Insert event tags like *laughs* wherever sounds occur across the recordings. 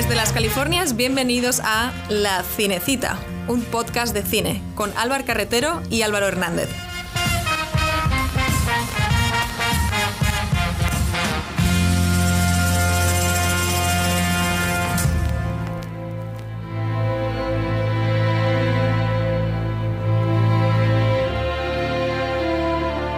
Desde las Californias, bienvenidos a La Cinecita, un podcast de cine con Álvaro Carretero y Álvaro Hernández.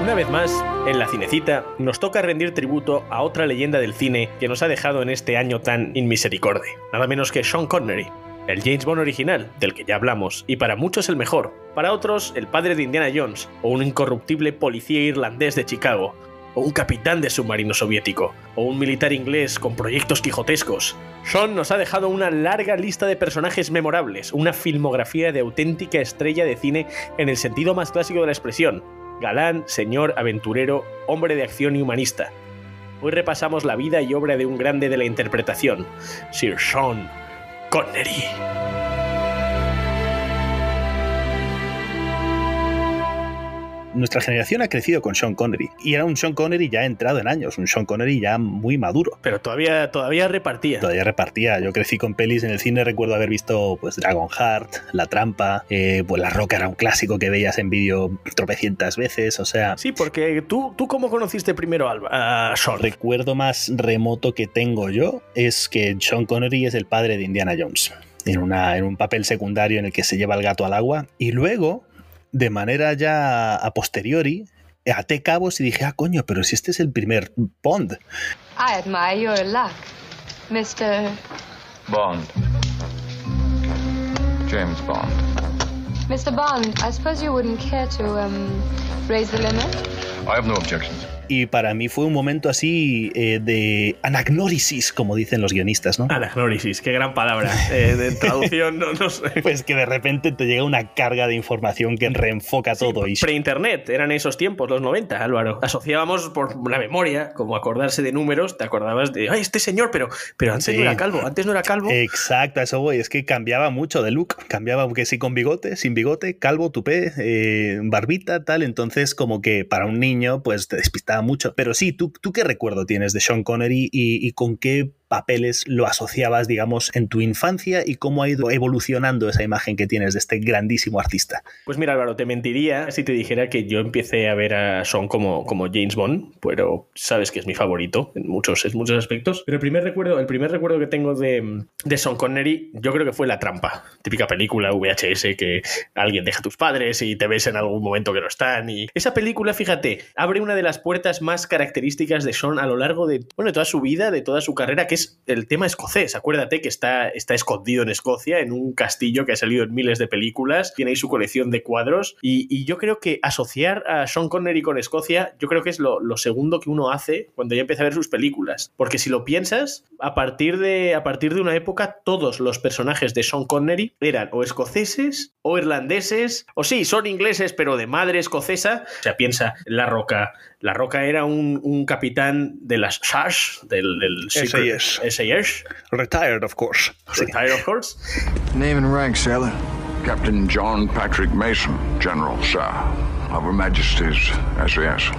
Una vez más, en la cinecita, nos toca rendir tributo a otra leyenda del cine que nos ha dejado en este año tan inmisericorde, nada menos que Sean Connery, el James Bond original, del que ya hablamos, y para muchos el mejor, para otros el padre de Indiana Jones, o un incorruptible policía irlandés de Chicago, o un capitán de submarino soviético, o un militar inglés con proyectos quijotescos. Sean nos ha dejado una larga lista de personajes memorables, una filmografía de auténtica estrella de cine en el sentido más clásico de la expresión, galán, señor, aventurero, hombre de acción y humanista. Hoy repasamos la vida y obra de un grande de la interpretación, Sir Sean Connery. Nuestra generación ha crecido con Sean Connery y era un Sean Connery ya entrado en años, un Sean Connery ya muy maduro. Pero todavía, todavía repartía. Todavía repartía. Yo crecí con pelis en el cine, recuerdo haber visto pues Dragonheart, La Trampa, eh, pues La Roca era un clásico que veías en vídeo tropecientas veces, o sea... Sí, porque tú, tú cómo conociste primero a, a Sean. Recuerdo más remoto que tengo yo es que Sean Connery es el padre de Indiana Jones. En, una, en un papel secundario en el que se lleva el gato al agua. Y luego, de manera ya a posteriori, até cabos y dije, ah, coño, pero si este es el primer Bond. I admire your luck, Mr. Bond. James Bond. Mr. Bond. I suppose you wouldn't care to um, raise the limit. I have no objections. Y para mí fue un momento así eh, de anagnórisis, como dicen los guionistas, ¿no? Anagnórisis, qué gran palabra. Eh, de *laughs* traducción, no, no, sé. Pues que de repente te llega una carga de información que reenfoca sí, todo. Y... Pre-internet, eran esos tiempos, los 90, Álvaro. Asociábamos por la memoria, como acordarse de números, te acordabas de, ay, este señor, pero, pero antes sí. no era calvo, antes no era calvo. Exacto, eso voy, es que cambiaba mucho de look, cambiaba que sí con bigote, sin bigote, calvo, tupé, eh, barbita, tal, entonces como que para un niño pues te despistaba mucho. Pero sí, ¿tú, tú qué recuerdo tienes de Sean Connery y, y con qué papeles lo asociabas, digamos, en tu infancia y cómo ha ido evolucionando esa imagen que tienes de este grandísimo artista? Pues mira, Álvaro, te mentiría si te dijera que yo empecé a ver a Sean como, como James Bond, pero sabes que es mi favorito en muchos, en muchos aspectos. Pero el primer recuerdo, el primer recuerdo que tengo de, de Sean Connery, yo creo que fue La Trampa, típica película VHS que alguien deja a tus padres y te ves en algún momento que no están. Y esa película, fíjate, abre una de las puertas más características de Sean a lo largo de, bueno, de toda su vida, de toda su carrera, que es el tema escocés. Acuérdate que está, está escondido en Escocia, en un castillo que ha salido en miles de películas, tiene ahí su colección de cuadros. Y, y yo creo que asociar a Sean Connery con Escocia, yo creo que es lo, lo, segundo que uno hace cuando ya empieza a ver sus películas. Porque si lo piensas, a partir, de, a partir de una época, todos los personajes de Sean Connery eran o escoceses o irlandeses, o sí, son ingleses, pero de madre escocesa. O sea, piensa La Roca. La Roca era un, un capitán de las SARS, del, del SAS. SAS. Retired, of course. Retired, of course. Name and rank, sailor. Captain John Patrick Mason, General, sir. Of Her Majesty's SAS.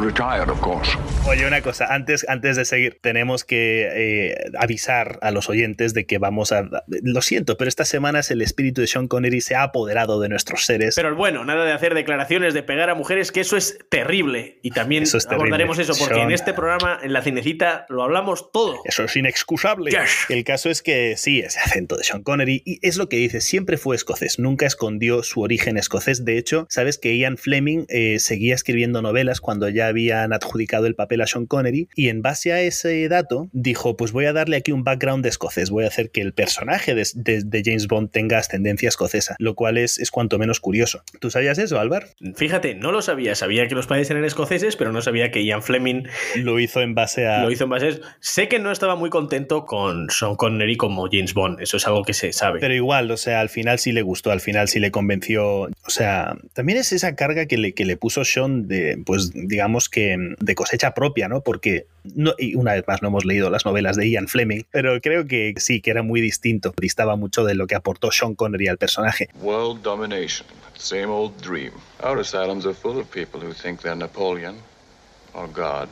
Retired, of course. Oye, una cosa, antes, antes de seguir, tenemos que eh, avisar a los oyentes de que vamos a. Lo siento, pero estas semanas el espíritu de Sean Connery se ha apoderado de nuestros seres. Pero bueno, nada de hacer declaraciones de pegar a mujeres, que eso es terrible. Y también eso es abordaremos eso, porque Sean... en este programa, en la cinecita, lo hablamos todo. Eso es inexcusable. Yes. El caso es que sí, ese acento de Sean Connery, y es lo que dice, siempre fue escocés, nunca escondió su origen escocés. De hecho, sabes que Ian Fleming eh, seguía escribiendo novelas cuando ya habían adjudicado el papel a Sean Connery y en base a ese dato dijo pues voy a darle aquí un background de escocés, voy a hacer que el personaje de, de, de James Bond tenga ascendencia escocesa, lo cual es, es, cuanto menos curioso. ¿Tú sabías eso, Álvaro? Fíjate, no lo sabía, sabía que los padres eran escoceses, pero no sabía que Ian Fleming lo hizo en base a... Lo hizo en base a... Sé que no estaba muy contento con Sean Connery como James Bond, eso es algo que se sabe. Pero igual, o sea, al final sí le gustó, al final sí le convenció, o sea, también es esa carga que le, que le puso Sean de, pues digamos que de cosecha propia, ¿no? Porque, no, y una vez más, no hemos leído las novelas de Ian Fleming, pero creo que sí, que era muy distinto. Distaba mucho de lo que aportó Sean Connery al personaje. World domination, same old dream. Our asylums are full of people who think they're Napoleon or God.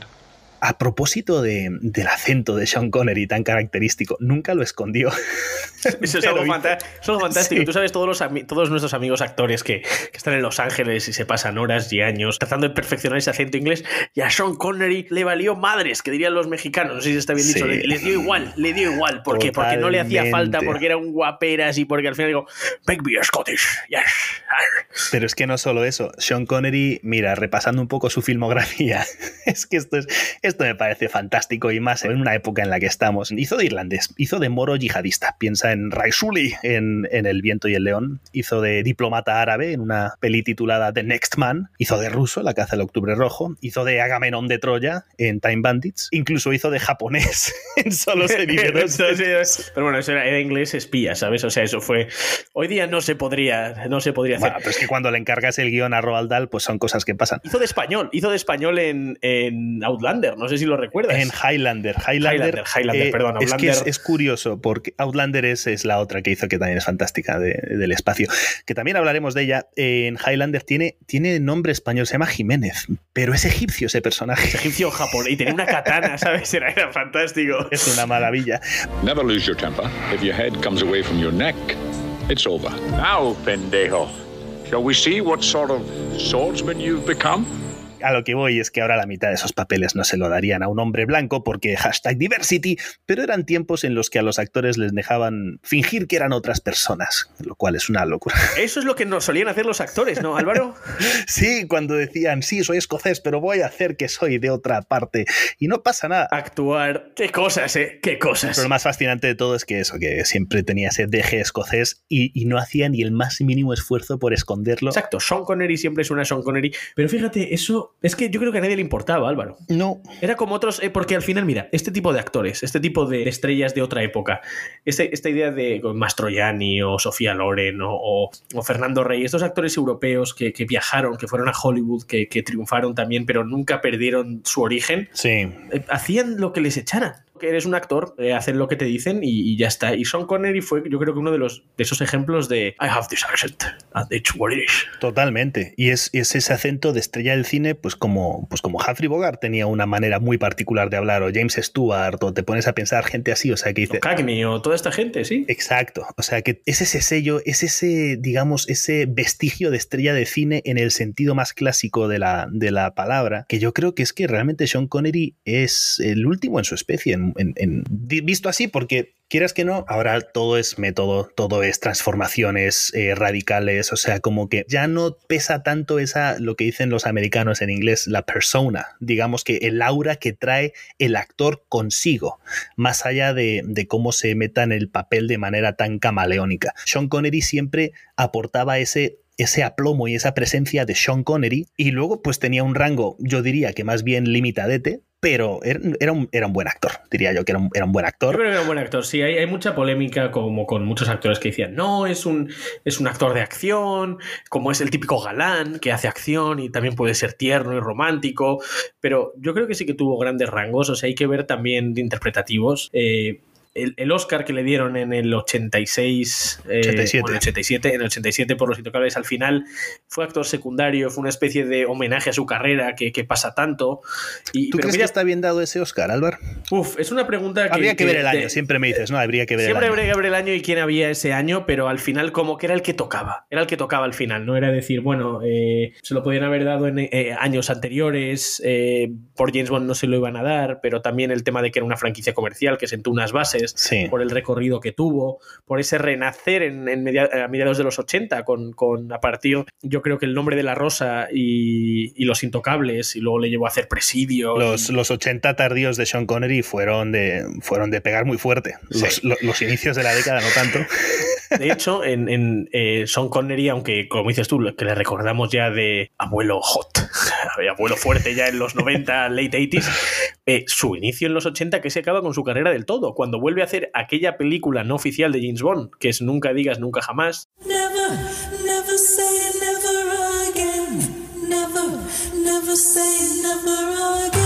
A propósito de, del acento de Sean Connery tan característico, nunca lo escondió. *laughs* Eso es algo, fantástico. Sí. Tú sabes, todos, los todos nuestros amigos actores que, que están en Los Ángeles y se pasan horas y años tratando de perfeccionar ese acento inglés, y a Sean Connery le valió madres, que dirían los mexicanos. No sé si está bien dicho. Sí. Le, le dio igual, le dio igual. ¿Por qué? Porque no le hacía falta, porque era un guaperas y porque al final digo, make me a Scottish. Yes. arr". Pero es que no solo eso, Sean Connery, mira, repasando un poco su filmografía, *laughs* es que esto, es, esto me parece fantástico y más en una época en la que estamos. Hizo de irlandés, hizo de moro yihadista, piensa en Raisuli en, en El viento y el león, hizo de diplomata árabe en una peli titulada The Next Man, hizo de ruso, La caza del octubre rojo, hizo de Agamenón de Troya en Time Bandits, incluso hizo de japonés *laughs* en Solo se vive *laughs* dos. Pero bueno, eso era, era inglés espía, ¿sabes? O sea, eso fue. Hoy día no se podría, no se podría hacer. Bueno, pero es que cuando le encargas el guion a Roald Dahl, pues son cosas que pasan. Hizo de español, hizo de español en, en Outlander, no sé si lo recuerdas. En Highlander. Highlander, Highlander, Highlander, perdón, Es que es, Outlander. es curioso, porque Outlander es, es la otra que hizo que también es fantástica de- del espacio. Que también hablaremos de ella. En Highlander tiene, tiene nombre español, se llama Jiménez, pero es egipcio ese personaje. egipcio japonés y tenía una katana, *laughs* ¿sabes? Era, era fantástico. Es una maravilla. Never lose your temper. If your head comes away from your neck, it's over. Now, pendejo. Shall we see what sort of swordsman you've become? A lo que voy es que ahora la mitad de esos papeles no se lo darían a un hombre blanco porque hashtag diversity, pero eran tiempos en los que a los actores les dejaban fingir que eran otras personas, lo cual es una locura. *laughs* Eso es lo que nos solían hacer los actores, ¿no, Álvaro? *laughs* Sí, cuando decían, sí, soy escocés, pero voy a hacer que soy de otra parte. Y no pasa nada. Actuar. Qué cosas, ¿eh? Qué cosas. Pero lo más fascinante de todo es que eso, que siempre tenía ese deje escocés y, y no hacía ni el más mínimo esfuerzo por esconderlo. Exacto, Sean Connery siempre es una Sean Connery. Pero fíjate, eso es que yo creo que a nadie le importaba, Álvaro. No, Era como otros, eh, porque al final, mira, este tipo de actores, este tipo de estrellas de otra época, este- esta idea de Mastroianni o Sofía Loren o, o- o Fernando Rey, estos actores europeos que, que viajaron, que fueron a Hollywood, que, que triunfaron también, pero nunca perdieron su origen, sí. eh, hacían lo que les echaran. Que eres un actor, eh, lo que te dicen y, y ya está. Y Sean Connery fue, yo creo que uno de los de esos ejemplos de I have this accent and it's what it is. Totalmente. Y es, es ese acento de estrella del cine, pues como, pues como Humphrey Bogart tenía una manera muy particular de hablar, o James Stewart, o te pones a pensar gente así, o sea, que dice. O Cagney o toda esta gente, sí. Exacto, o sea que es ese sello, es ese, digamos, ese vestigio de estrella de cine en el sentido más clásico de la, de la palabra, que yo creo que es que realmente Sean Connery es el último en su especie, en, visto así, porque quieras que no, ahora todo es método, todo es transformaciones eh, radicales, o sea, como que ya no pesa tanto esa, lo que dicen los americanos en inglés, la persona, digamos que el aura que trae el actor consigo, más allá de, de cómo se meta en el papel de manera tan camaleónica. Sean Connery siempre aportaba ese ese aplomo y esa presencia de Sean Connery y luego pues tenía un rango, yo diría que más bien limitadete, pero era, era un, era un buen actor, diría yo que era un, buen actor. era un buen actor. Sí, hay, hay mucha polémica como con muchos actores que decían, no, es un, es un actor de acción, como es el típico galán que hace acción y también puede ser tierno y romántico, pero yo creo que sí que tuvo grandes rangos, o sea, hay que ver también de interpretativos. Eh, el, el Oscar que le dieron en el 86, eh, 87. bueno, el 87, en el 87 por Los Intocables, al final fue actor secundario, fue una especie de homenaje a su carrera que, que pasa tanto. Y, ¿Tú pero crees que mira, está bien dado ese Oscar, Álvaro? uf, es una pregunta que... Habría que ver el año, siempre me dices, no, habría que ver Siempre el año. habría que ver el año y quién había ese año, pero al final como que era el que tocaba, era el que tocaba al final, no era decir, bueno, eh, se lo podían haber dado en eh, años anteriores, eh, por James Bond no se lo iban a dar, pero también el tema de que era una franquicia comercial que sentó unas bases, Sí. por el recorrido que tuvo, por ese renacer en, en media- a mediados de los 80 con, con a partir, yo creo que el nombre de la rosa y, y los intocables, y luego le llevó a hacer presidio. Los, y- los 80 tardíos de Sean Connery fueron de, fueron de pegar muy fuerte. Los, Sí. lo- los inicios de la década no tanto. *laughs* De hecho, en, en eh, Sean Connery, aunque como dices tú, que le recordamos ya de abuelo hot, *laughs* de abuelo fuerte ya en los 90, late 80s, eh, su inicio en los 80 que se acaba con su carrera del todo, cuando vuelve a hacer aquella película no oficial de James Bond, que es Nunca digas nunca jamás, Never, never say never again. Never, never say never again.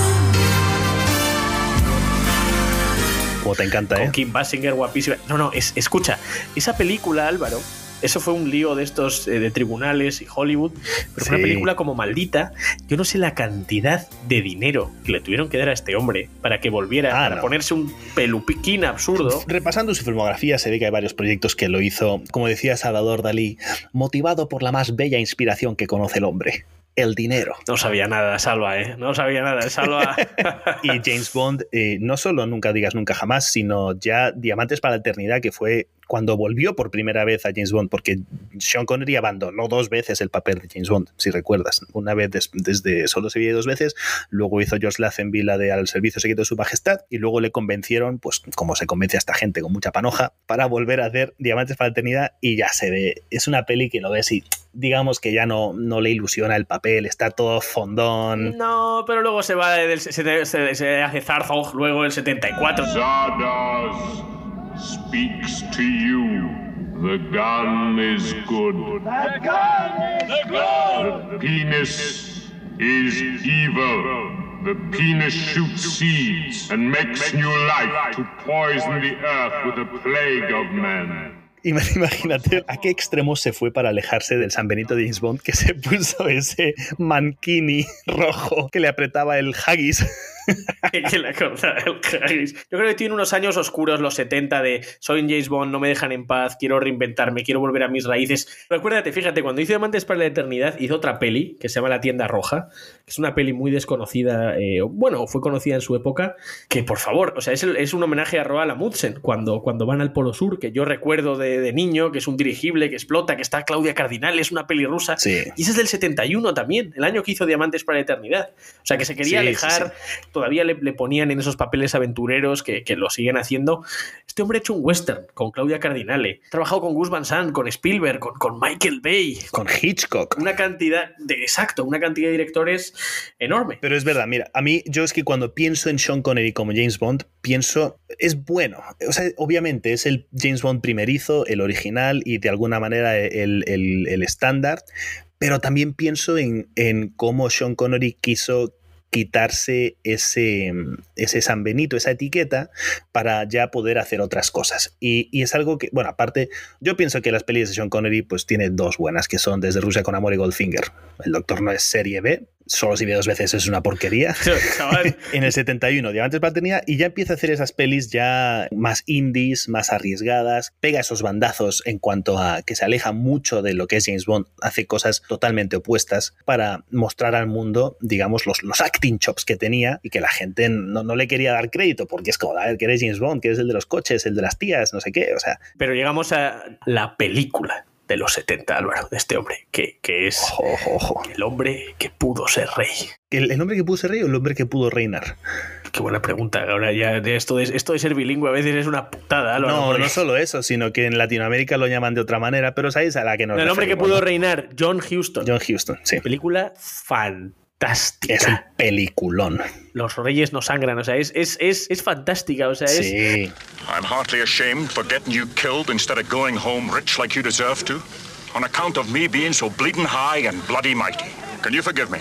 Como te encanta, con ¿eh? Kim Basinger guapísima. No, no, es, escucha, esa película, Álvaro, Eso fue un lío de estos eh, de tribunales y Hollywood, pero fue una Sí. película como maldita. Yo no sé la cantidad de dinero que le tuvieron que dar a este hombre para que volviera Ah, no. ponerse un pelupiquín absurdo. Repasando su filmografía se ve que hay varios proyectos que lo hizo, como decía Salvador Dalí, motivado por la más bella inspiración que conoce el hombre, el dinero. No sabía nada, Salva, ¿eh? No sabía nada, Salva. *laughs* Y James Bond, eh, no solo Nunca digas nunca jamás, sino ya Diamantes para la Eternidad, que fue cuando volvió por primera vez a James Bond, porque Sean Connery abandonó dos veces el papel de James Bond, si recuerdas. Una vez des- desde solo se veía dos veces, luego hizo George Lazenby la de Al servicio secreto de su majestad, y luego le convencieron, pues como se convence a esta gente con mucha panoja, para volver a hacer Diamantes para la Eternidad, y ya se ve. Es una peli que lo ves y digamos que ya no, no le ilusiona el papel, está todo fondón. No, pero luego se va del, se, se- se hace Zarzog luego el 74. Zardoz speaks to you. The gun is good. The gun is good. The penis is evil. The penis shoots seeds and makes new life to poison the earth with a plague of men. Ima- *laughs* Imagínate a qué extremo se fue para alejarse del San Benito de James Bond que se puso ese mankini rojo que le apretaba el haggis. *laughs* *laughs* que le corta el Harris. Yo creo que tiene unos años oscuros, los 70, de soy un James Bond, no me dejan en paz, quiero reinventarme, quiero volver a mis raíces. Recuérdate, fíjate, cuando hizo Diamantes para la Eternidad, hizo otra peli que se llama La Tienda Roja, que es una peli muy desconocida, eh, bueno, fue conocida en su época, que por favor, o sea, es, el- es un homenaje a Roald Amundsen, cuando, cuando van al Polo Sur, que yo recuerdo de, de niño, que es un dirigible, que explota, que está Claudia Cardinal, es una peli rusa. Sí. Y ese es del 71 también, el año que hizo Diamantes para la Eternidad. O sea, que se quería Sí, alejar, sí, todavía le, le ponían en esos papeles aventureros que, que lo siguen haciendo. Este hombre ha hecho un western con Claudia Cardinale, ha trabajado con Gus Van Sant, con Spielberg, con, con Michael Bay. Con Hitchcock. Una cantidad de, exacto, una cantidad de directores enorme. Pero es verdad, mira, a mí yo es que cuando pienso en Sean Connery como James Bond, pienso, es bueno. O sea, obviamente es el James Bond primerizo, el original y de alguna manera el, el- el estándar, pero también pienso en, en cómo Sean Connery quiso quitarse ese, ese San Benito, esa etiqueta, para ya poder hacer otras cosas. Y, y es algo que, bueno, aparte, yo pienso que las pelis de Sean Connery pues tiene dos buenas, que son Desde Rusia con Amor y Goldfinger. El Doctor no es serie B, solo si ve dos veces es una porquería. *laughs* *laughs* En el 71, Diamantes para Eternidad, y ya empieza a hacer esas pelis ya más indies, más arriesgadas, pega esos bandazos en cuanto a que se aleja mucho de lo que es James Bond, hace cosas totalmente opuestas para mostrar al mundo, digamos, los, los acting chops que tenía y que la gente no, no le quería dar crédito, porque es como, a ver, que eres James Bond, que eres el de los coches, el de las tías, no sé qué, o sea, pero llegamos a la película de los 70, Álvaro, de este hombre, que, que es ojo, ojo, ojo. el hombre que pudo ser rey. ¿El, el hombre que pudo ser rey o el hombre que pudo reinar? Qué buena pregunta. Ahora ya de esto de, esto de ser bilingüe a veces es una putada, Álvaro. No, porque- no solo eso, sino que en Latinoamérica lo llaman de otra manera, pero sabéis a la que nos el hombre que pudo reinar, John Huston. John Huston, sí. Película fantástica. Es un peliculón. Los reyes no sangran, o sea, es, es, es, es fantástica, o sea, es... Sí. I'm heartily ashamed for getting you killed instead of going home rich like you deserve to, on account of me being so bleeding high and bloody mighty. Can you forgive me?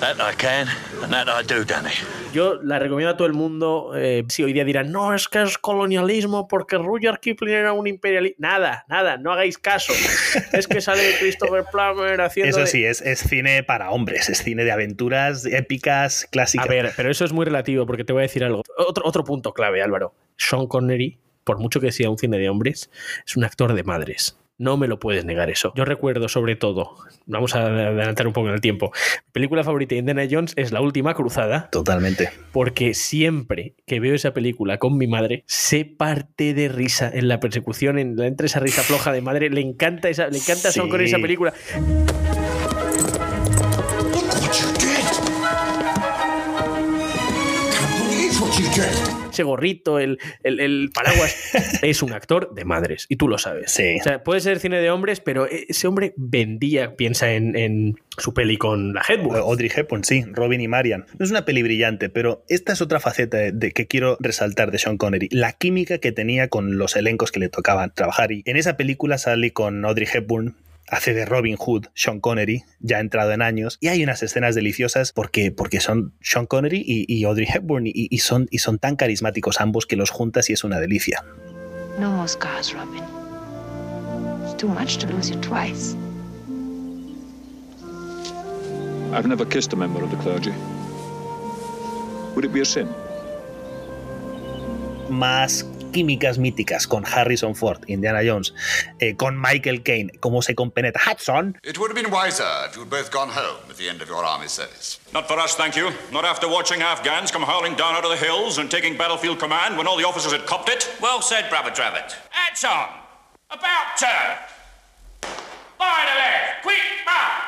That I can, and that I do, Danny. Yo la recomiendo a todo el mundo. eh, si hoy día dirán, no, es que es colonialismo porque Rudyard Kipling era un imperialista. Nada, nada, no hagáis caso. *laughs* es que sale Christopher Plummer haciendo. Eso de- sí, es, es cine para hombres, es cine de aventuras épicas, clásicas. A ver, pero eso es muy relativo porque te voy a decir algo. Otro, otro punto clave, Álvaro. Sean Connery, por mucho que sea un cine de hombres, es un actor de madres. No me lo puedes negar eso. Yo recuerdo sobre todo, vamos a adelantar un poco en el tiempo, mi película favorita de Indiana Jones es La Última Cruzada, Totalmente. porque siempre que veo esa película con mi madre, se parte de risa en la persecución, en, entre esa risa floja de madre, le encanta esa, le encanta Sí. Connery esa película. Gorrito, el, el- el paraguas, *laughs* es un actor de madres, y tú lo sabes. Sí. O sea, puede ser cine de hombres, pero ese hombre vendía, piensa en, en su peli con la Headwood. Audrey Hepburn, sí, Robin y Marian. No es una peli brillante, pero esta es otra faceta de, de que quiero resaltar de Sean Connery. La química que tenía con los elencos que le tocaban trabajar. Y en esa película sale con Audrey Hepburn, hace de Robin Hood, Sean Connery, ya entrado en años, y hay unas escenas deliciosas porque, porque son Sean Connery y, y Audrey Hepburn, y, y son, y son tan carismáticos ambos que los juntas y es una delicia. No more scars, Robin. too much to lose you twice. I've never kissed a member of the clergy. Would it be a sin? Más químicas míticas con Harrison Ford, Indiana Jones, eh, con Michael Caine, cómo se compenetra Hudson. It would have been wiser if you'd both gone home at the end of your army service. Not for us, thank you. Not after watching Afghans come hurling down out of the hills and taking battlefield command when all the officers had copped it. Well said, Brother Travis. Hats on! About turn! Line to left! Quick march!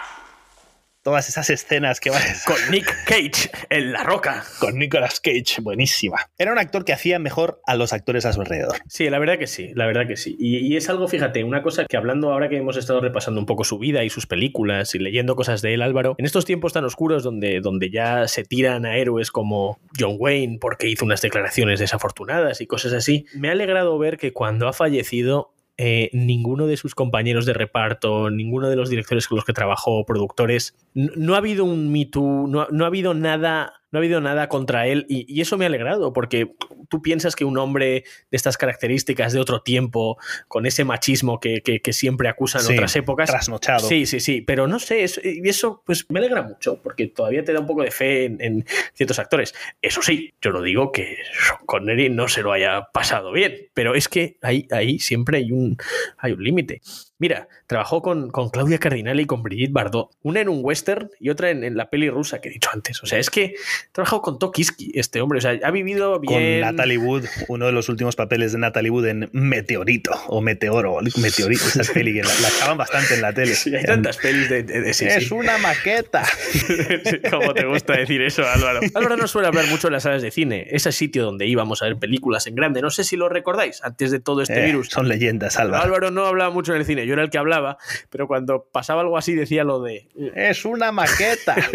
Todas esas escenas que van *laughs* Con Nick Cage en La Roca. con Nicolas Cage, buenísima. Era un actor que hacía mejor a los actores a su alrededor. Sí, la verdad que sí, la verdad que sí. Y, y es algo, fíjate, una cosa que hablando ahora que hemos estado repasando un poco su vida y sus películas y leyendo cosas de él, Álvaro, en estos tiempos tan oscuros donde, donde ya se tiran a héroes como John Wayne porque hizo unas declaraciones desafortunadas y cosas así, me ha alegrado ver que cuando ha fallecido eh, ninguno de sus compañeros de reparto, ninguno de los directores con los que trabajó, productores, no, ha habido un Me Too, no ha habido nada. No ha habido nada contra él y, y eso me ha alegrado porque tú piensas que un hombre de estas características de otro tiempo, con ese machismo que, que, que siempre acusan Sí, en otras épocas. trasnochado. Sí, sí, sí, pero no sé, eso, y eso pues me alegra mucho porque todavía te da un poco de fe en, en ciertos actores. Eso sí, yo no digo que Connery no se lo haya pasado bien, pero es que ahí, ahí siempre hay un, hay un límite. Mira, trabajó con, con Claudia Cardinale y con Brigitte Bardot, una en un western y otra en, en la peli rusa que he dicho antes. O sea, es que ha trabajado con Tokiski, este hombre, o sea, ha vivido Con bien. Natalie Wood, uno de los últimos papeles de Natalie Wood en Meteorito o Meteoro, Meteorito, esa *laughs* peli que la, la echaban bastante en la tele. Sí, hay tantas pelis de, de- de- sí, es sí. una maqueta. *laughs* Sí, ¿Cómo te gusta decir eso, Álvaro? Álvaro no suele hablar mucho en las salas de cine. Ese sitio donde íbamos a ver películas en grande. No sé si lo recordáis, antes de todo este Eh, virus. son leyendas, Álvaro. Álvaro no hablaba mucho en el cine, yo era el que hablaba, pero cuando pasaba algo así decía lo de... Es una maqueta. *laughs*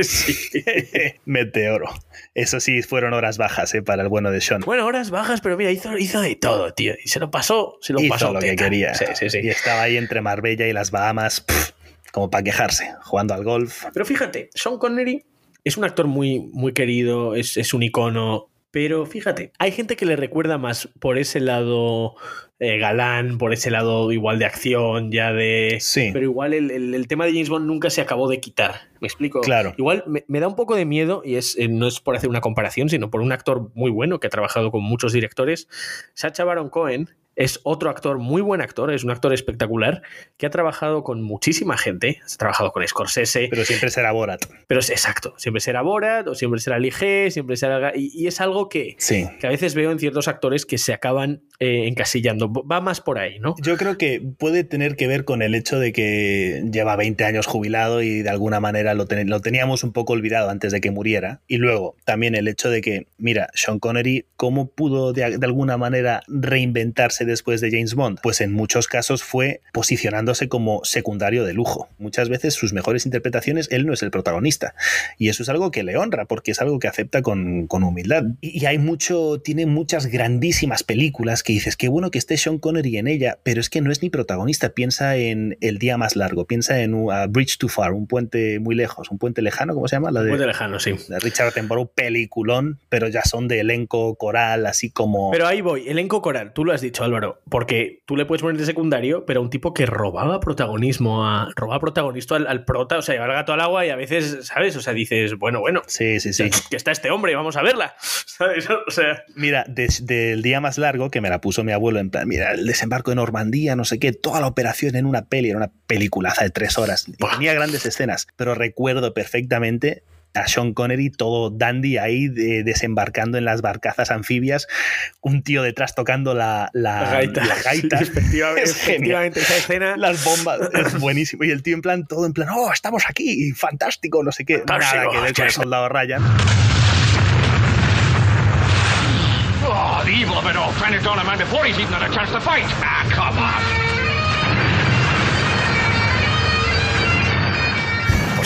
*laughs* Meteoro. Eso sí, fueron horas bajas eh, para el bueno de Sean. Bueno, horas bajas, pero mira, hizo, hizo de todo, tío. Y se lo pasó, se lo Hizo pasó lo que quería. Sí, sí, sí. Y estaba ahí entre Marbella y las Bahamas, pff, como para quejarse, jugando al golf. Pero fíjate, Sean Connery es un actor muy, muy querido, es, es un icono. Pero fíjate, hay gente que le recuerda más por ese lado eh, galán, por ese lado igual de acción, ya de. Sí. Pero igual el, el- el tema de James Bond nunca se acabó de quitar. ¿Me explico? Claro. Igual me, me da un poco de miedo, y es, eh, no es por hacer una comparación, sino por un actor muy bueno que ha trabajado con muchos directores. Sacha Baron Cohen es otro actor, muy buen actor, es un actor espectacular, que ha trabajado con muchísima gente. Ha trabajado con Scorsese, Pero siempre será Borat. pero es exacto, siempre será Borat o siempre será Lige, siempre será... Y, y es algo que, Sí. que a veces veo en ciertos actores que se acaban eh, encasillando. Va más por ahí, ¿no? Yo creo que puede tener que ver con el hecho de que lleva 20 años jubilado y de alguna manera lo, ten- lo teníamos un poco olvidado antes de que muriera. Y luego también el hecho de que, mira, Sean Connery, ¿cómo pudo de, de alguna manera reinventarse después de James Bond? Pues en muchos casos fue posicionándose como secundario de lujo. Muchas veces sus mejores interpretaciones, él no es el protagonista. Y eso es algo que le honra porque es algo que acepta con, con humildad. Y, y hay mucho, tiene muchas grandísimas películas que dices, qué bueno que esté Sean Connery en ella, pero es que no es ni protagonista. Piensa en El Día Más Largo, piensa en A Bridge Too Far, un puente muy lejos, un puente lejano, ¿cómo se llama? La de, de lejano, sí. de Richard Attenborough, peliculón, pero ya son de elenco coral, así como... Pero ahí voy, elenco coral, tú lo has dicho Álvaro, porque tú le puedes poner de secundario, pero un tipo que robaba protagonismo a, robaba protagonismo al, al prota, o sea, llevar el gato al agua y a veces, ¿sabes? O sea, dices, bueno, bueno, sí, sí, sí. que está este hombre, vamos a verla, *laughs* ¿sabes? O sea, Mira, desde el día más largo, que me la puso mi abuelo en plan, mira, el desembarco de Normandía, no sé qué, toda la operación en una peli, era una peliculaza de tres horas. Y tenía grandes escenas, pero recuerdo perfectamente a Sean Connery todo dandy ahí de- desembarcando en las barcazas anfibias, un tío detrás tocando la, la, la gaita. la *laughs* gaita. Sí, efectivamente, *laughs* Es genial. efectivamente, esa escena. Las bombas, es buenísimo. Y el tío en plan, todo en plan, oh, estamos aquí, fantástico, no sé qué. Fantástico. Nada que ver con el soldado Ryan. Oh, the evil of it all, trying to down a man before he's even had a chance to fight. Ah, come on.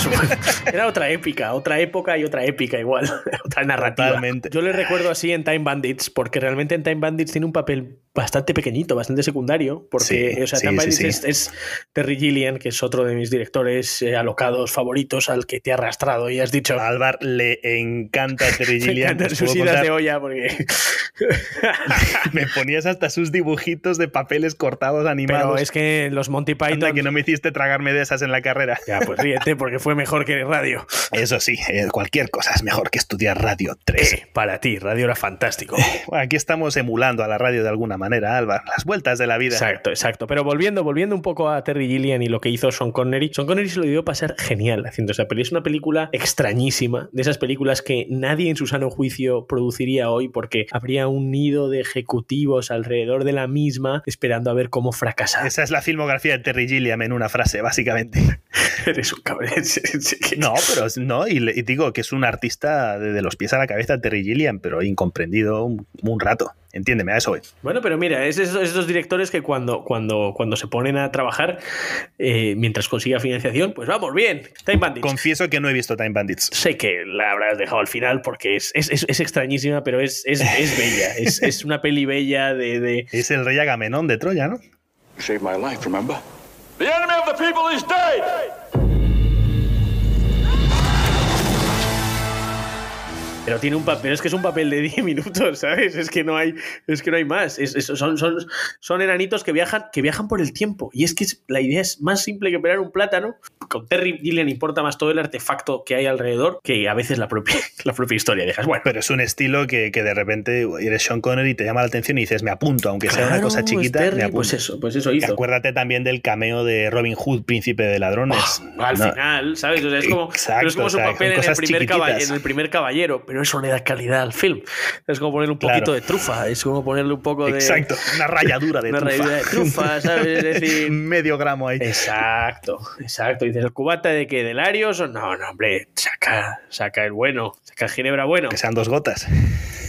Por supuesto. *laughs* Era otra épica, otra época y otra épica igual, *laughs* otra narrativa. Totalmente. Yo le recuerdo así en Time Bandits, porque realmente en Time Bandits tiene un papel bastante pequeñito, bastante secundario, porque Sí, o sea, sí. Es, es Terry Gilliam, que es otro de mis directores eh, alocados favoritos al que te ha arrastrado y has dicho. A Álvar le encanta Terry *laughs* Me encantan os sus idas de olla porque *laughs* me ponías hasta sus dibujitos de papeles cortados animados. Pero es que los Monty Python. Anda, que no me hiciste tragarme de esas en la carrera. Ya, pues ríete porque fue mejor que radio. Eso sí, eh, cualquier cosa es mejor que estudiar Radio 3. Eh, para ti, radio era fantástico. Bueno, *laughs* aquí estamos emulando a la radio de alguna manera, Álvaro. Las vueltas de la vida. Exacto, exacto. Pero volviendo, volviendo un poco a Terry Gilliam y lo que hizo Sean Connery, Sean Connery se lo dio pasar genial haciendo esa peli. Es una película extrañísima, de esas películas que nadie en su sano juicio produciría hoy porque habría un nido de ejecutivos alrededor de la misma esperando a ver cómo fracasa. Esa es la filmografía de Terry Gilliam en una frase, básicamente. *laughs* Eres un cabrón. No, pero no, y, le- y digo que es un artista de, de los pies a la cabeza Terry Gilliam, pero incomprendido un, un rato. Entiéndeme, a eso voy. Bueno, pero mira, es esos, esos directores que cuando, cuando, cuando se ponen a trabajar, eh, mientras consiga financiación, pues vamos, bien. Time Bandits. Confieso que no he visto Time Bandits. Sé que la habrás dejado al final porque es, es, es- es extrañísima, pero es, es, es bella. Es, es una peli bella de, de- Es el rey Agamenón de Troya, ¿no? Saved my life, remember? The enemy of the people is dead! Pero tiene un papel, es que es un papel de *laughs* 10 minutos, ¿sabes? Es que no hay, es que no hay más. Es- es- son, son, son enanitos que viajan, que viajan por el tiempo. Y es que es- la idea es más simple que pelar un plátano. Con Terry Gilliam importa más todo el artefacto que hay alrededor que a veces la propia, *laughs* la propia historia. Dejas, bueno. Pero es un estilo que, que de repente eres Sean Connery y te llama la atención y dices, me apunto, aunque sea una cosa chiquita, Terry, me apunto. pues eso, pues eso Y acuérdate también del cameo de Robin Hood, príncipe de ladrones. Al No, final, ¿sabes? O sea, es como, Exacto, pero es como su o sea, papel en el, primer caba- chiquititas. en el primer caballero, pero eso le da calidad al film. Es como ponerle un Claro. poquito de trufa, es como ponerle un poco de. Exacto, una ralladura de *laughs* una trufa. rayadura de trufa, *laughs* ¿sabes? Es decir. *laughs* Medio gramo ahí. Exacto, exacto. Dices, ¿el cubata de qué? ¿De Larios? o No, no, hombre, saca, saca el bueno, saca el ginebra bueno. Que sean dos gotas.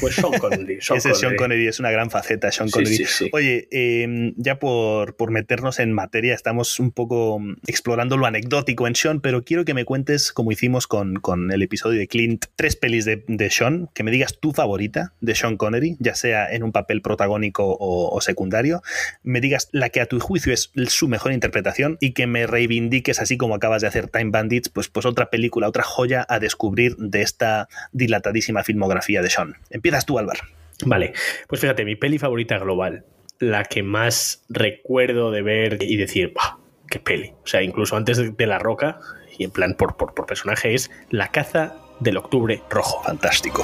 Pues Sean Connery. Sean Ese es Sean Connery. Connery, es una gran faceta, Sean Connery. sí, sí. Oye, eh, ya por, por meternos en materia, estamos un poco mm, explorando lo anecdótico en Sean, pero quiero que me cuentes, como hicimos con, con el episodio de Clint, tres pelis de, de Sean, que me digas tu favorita de Sean Connery, ya sea en un papel protagónico o, secundario, me digas la que a tu juicio es su mejor interpretación y que me reivindiques, así como acabas de hacer Time Bandits, pues, pues otra película, otra joya a descubrir de esta dilatadísima filmografía de Sean. Empiezas tú, Álvaro. Vale, pues fíjate, mi peli favorita global, la que más recuerdo de ver y decir, "Buah, qué peli. O sea, incluso antes de, de La Roca, y en plan por, por, por personaje, es La caza del octubre rojo. Fantástico.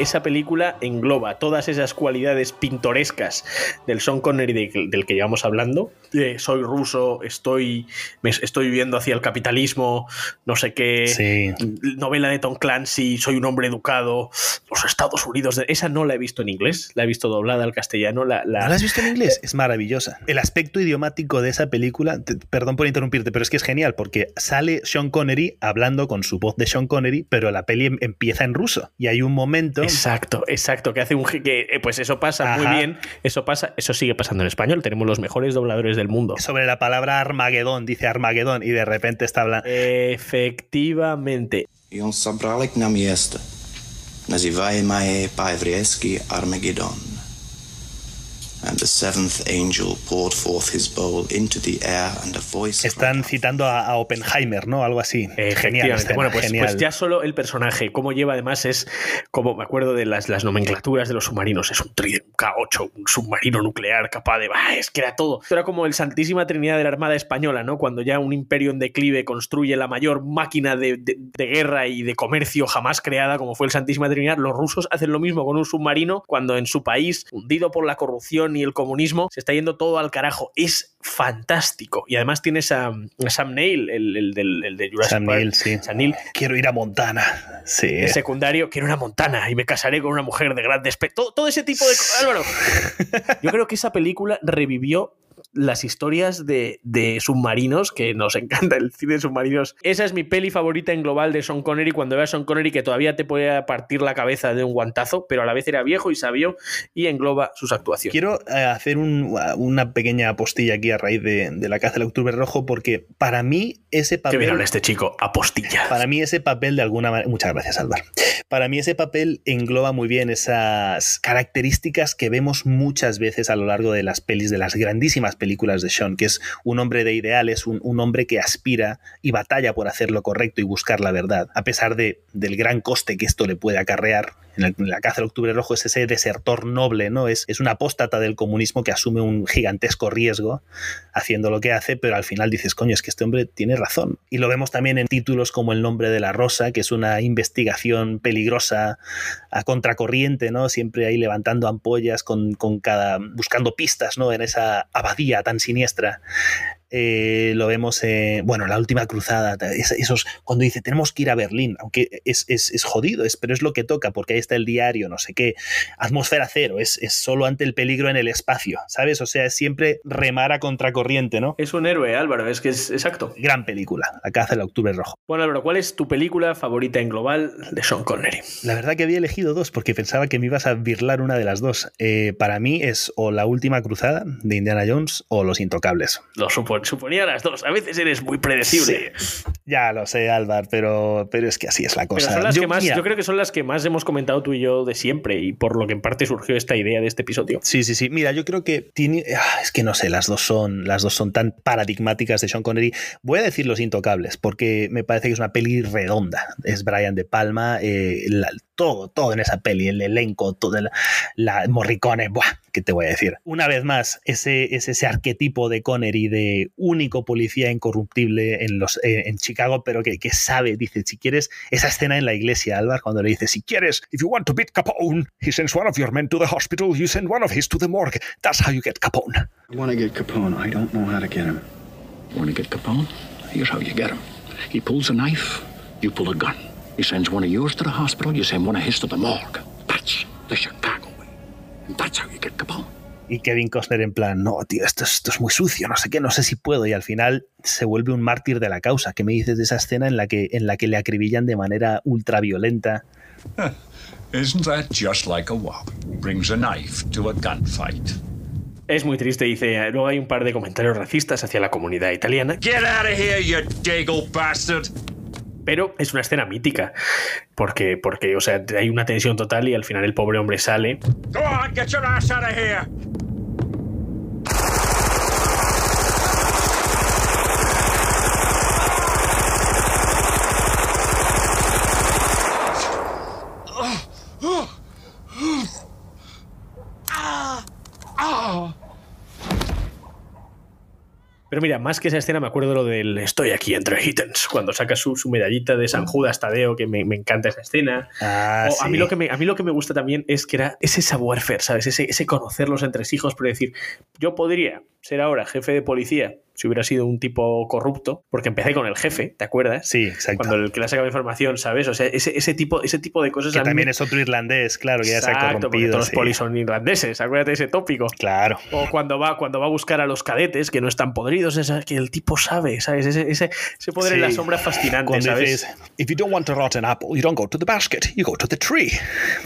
Esa película engloba todas esas cualidades pintorescas del Sean Connery de- del que llevamos hablando. de soy ruso, estoy, me estoy viviendo hacia el capitalismo, no sé qué. Sí. Novela de Tom Clancy, soy un hombre educado, los Estados Unidos. de- Esa no la he visto en inglés, la he visto doblada al castellano. La, la- ¿No la has visto en inglés? Es maravillosa. El aspecto idiomático de esa película, te- perdón por interrumpirte, pero es que es genial porque sale Sean Connery hablando con su voz de Sean Connery, pero la peli em- empieza en ruso. Y hay un momento. Exacto, exacto, que hace un que eh, pues eso pasa muy bien, eso pasa, eso sigue pasando en español, tenemos los mejores dobladores del mundo. Sobre la palabra Armagedón, dice Armagedón, y de repente está hablando. Efectivamente. I Están citando a, a Oppenheimer, ¿no? Algo así. Genial. Escena, Bueno, pues, genial. pues ya solo el personaje, cómo lleva además es, como me acuerdo de las, las nomenclaturas de los submarinos, es un, tri- un K8, un submarino nuclear capaz de... bah, es que era todo. Era como el Santísima Trinidad de la Armada Española, ¿no? Cuando ya un imperio en declive construye la mayor máquina de, de- de guerra y de comercio jamás creada, como fue el Santísima Trinidad, los rusos hacen lo mismo con un submarino cuando en su país, hundido por la corrupción y el comunismo, se está yendo todo al carajo. Es fantástico. Y además tienes a, a Sam Neill, el, el el de Jurassic Sam Park. Neill, sí. Sam Neill, Quiero ir a Montana. Sí. secundario, quiero una montana y me casaré con una mujer de gran despe... Todo, todo ese tipo de... Álvaro, yo creo que esa película revivió las historias de, de submarinos, que nos *laughs* encanta el cine de submarinos. Esa es mi peli favorita en global de Sean Connery, cuando era Sean Connery que todavía te podía partir la cabeza de un guantazo, pero a la vez era viejo y sabio y engloba sus actuaciones. Quiero eh, hacer un- una pequeña apostilla aquí a raíz de, de la caza del octubre rojo, porque para mí ese Qué papel. habla este chico, apostilla. Para mí ese papel de alguna manera, muchas gracias Álvaro, para mí ese papel engloba muy bien esas características que vemos muchas veces a lo largo de las pelis, de las grandísimas películas de Sean, que es un hombre de ideales, un, un hombre que aspira y batalla por hacer lo correcto y buscar la verdad, a pesar de, del gran coste que esto le puede acarrear. La caza del octubre rojo es ese desertor noble, ¿no? Es, es un apóstata del comunismo que asume un gigantesco riesgo haciendo lo que hace, pero al final dices, coño, es que este hombre tiene razón. Y lo vemos también en títulos como El nombre de la rosa, que es una investigación peligrosa a contracorriente, ¿no? Siempre ahí levantando ampollas con, con cada. buscando pistas, ¿no? En esa abadía tan siniestra. Eh, lo vemos, eh, bueno, la última cruzada, es- esos, cuando dice tenemos que ir a Berlín, aunque es, es, es jodido, es, pero es lo que toca, porque ahí está el diario, no sé qué, atmósfera cero, es, es solo ante el peligro en el espacio, ¿sabes? O sea, es siempre remar a contracorriente, ¿no? Es un héroe, Álvaro, es que es exacto. Gran película, La caza del octubre rojo. Bueno, Álvaro, ¿cuál es tu película favorita en global de Sean Connery? La verdad que había elegido dos porque pensaba que me ibas a birlar una de las dos. Eh, para mí es o La última cruzada de Indiana Jones o Los intocables. Lo supo- suponía las dos. A veces eres muy predecible. Ya lo sé, Álvar, pero, pero es que así es la cosa. son las Yo- que más, yo creo que son las que más hemos comentado tú y yo de siempre y por lo que en parte surgió esta idea de este episodio. Sí, sí, sí. Mira, yo creo que tiene. ah, Es que no sé, las dos son, las dos son tan paradigmáticas de Sean Connery. Voy a decir Los Intocables, porque me parece que es una peli redonda. Es Brian De Palma, eh, la- todo, todo en esa peli, el elenco, todo la, la Morricone, buah, ¿qué te voy a decir? Una vez más, ese, es ese arquetipo de Connery de único policía incorruptible en, los, eh, en Chicago, pero que, que sabe, dice, si quieres, esa escena en la iglesia, Álvaro, cuando le dice, si quieres, if you want to beat Capone, he sends one of your men to the hospital, you send one of his to the morgue. That's how you get Capone. I want to get Capone. I don't know how to get him. Want to get Capone? Here's how you get him. He pulls a knife, you pull a gun. He sends one of yours to the hospital, you send one of his to the morgue. That's the Chicago way. And that's how you get Capone. Y Kevin Costner en plan, no, tío, esto es, esto es muy sucio, no sé qué, no sé si puedo. Y al final se vuelve un mártir de la causa. ¿Qué me dices de esa escena en la que, en la que le acribillan de manera ultraviolenta? *laughs* Isn't that just like a wop? Brings a knife to a gunfight. Es muy triste, dice. Luego hay un par de comentarios racistas hacia la comunidad italiana. Get out of here, you dago bastard! Pero es una escena mítica. Porque, porque, o sea, hay una tensión total y al final el pobre hombre sale. Go on, get your ass out of here! Pero mira, más que esa escena, me acuerdo lo del Estoy aquí entre Hittens, cuando saca su, su medallita de San Judas Tadeo, que me, me encanta esa escena. Ah, O a, mí lo que me, a mí lo que me gusta también es que era ese savoir-faire, ¿sabes? Ese, ese conocer los entresijos, pero decir, yo podría ser ahora jefe de policía si hubiera sido un tipo corrupto, porque empecé con el jefe, ¿te acuerdas? Sí, exacto. Cuando el que le ha sacado información, ¿sabes? O sea, ese, ese, tipo, ese tipo de cosas Que también me- es otro irlandés, claro, que ya se ha Exacto, porque corrompido. todos los polis son irlandeses, acuérdate de ese tópico. Claro. O cuando va, cuando va a buscar a los cadetes que no están podridos, esa- que el tipo sabe, ¿sabes? Ese, ese, ese poder en la sombra fascinante, Cuando ¿sabes? dices, if you don't want a rotten apple, you don't go to the basket, you go to the tree.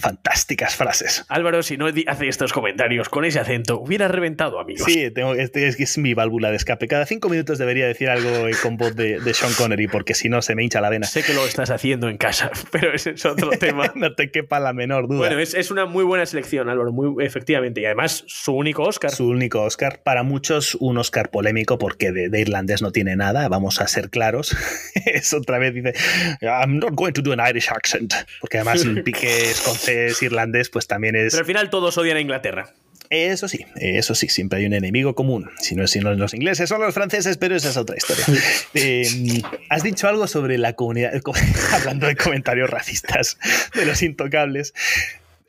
Fantásticas frases. Álvaro, si no hace estos comentarios con ese acento, hubiera reventado, amigos. Sí, tengo, este es, es mi válvula de escape. Cada cinco minutos debería decir algo con voz de, de Sean Connery, porque si no se me hincha la vena. Sé que lo estás haciendo en casa, *laughs* pero ese es otro *laughs* tema. no te quepa la menor duda. Bueno, es, es una muy buena selección, Álvaro, muy efectivamente. Y además, su único Oscar. Su único Oscar. Para muchos, un Oscar polémico porque de, de irlandés no tiene nada, vamos a ser claros. *laughs* es otra vez dice, I'm not going to do an Irish accent. Porque además el pique escocés, irlandés, pues también es... Pero al final todos odian a Inglaterra. Eso sí, eso sí, siempre hay un enemigo común. Si no es si no los ingleses, son los franceses, pero esa es otra historia. *laughs* Eh, has dicho algo sobre la comunidad, *laughs* hablando de comentarios racistas de los intocables.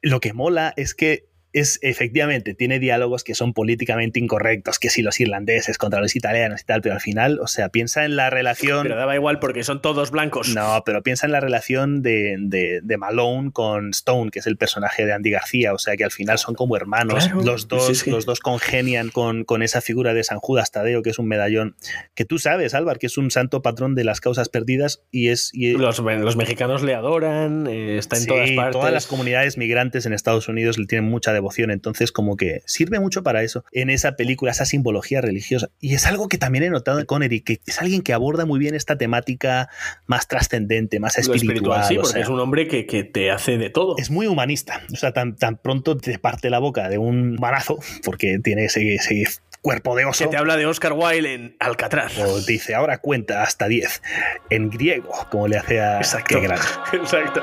Lo que mola es que es efectivamente, tiene diálogos que son políticamente incorrectos, que si los irlandeses contra los italianos y tal, pero al final, o sea, piensa en la relación... Pero daba igual porque son todos blancos. No, pero piensa en la relación de, de, de Malone con Stone, que es el personaje de Andy García, o sea, que al final son como hermanos, Claro. los, dos, Sí, sí. los dos congenian con, con esa figura de San Judas Tadeo, que es un medallón, que tú sabes, Álvaro, que es un santo patrón de las causas perdidas y es... Y Los, los mexicanos le adoran, eh, está en Sí, todas partes. Todas las comunidades migrantes en Estados Unidos le tienen mucha devoción, entonces como que sirve mucho para eso en esa película, esa simbología religiosa. Y es algo que también he notado en Connery, que es alguien que aborda muy bien esta temática más trascendente, más Lo espiritual. sí, o porque sea, es un hombre que, que te hace de todo. es muy humanista. O sea, tan, tan pronto te parte la boca de un manazo, porque tiene ese, ese cuerpo de oso. Que te habla de Oscar Wilde en Alcatraz. O dice, ahora cuenta hasta 10 en griego, como le hace a Exacto. Qué *laughs* grande. Exacto.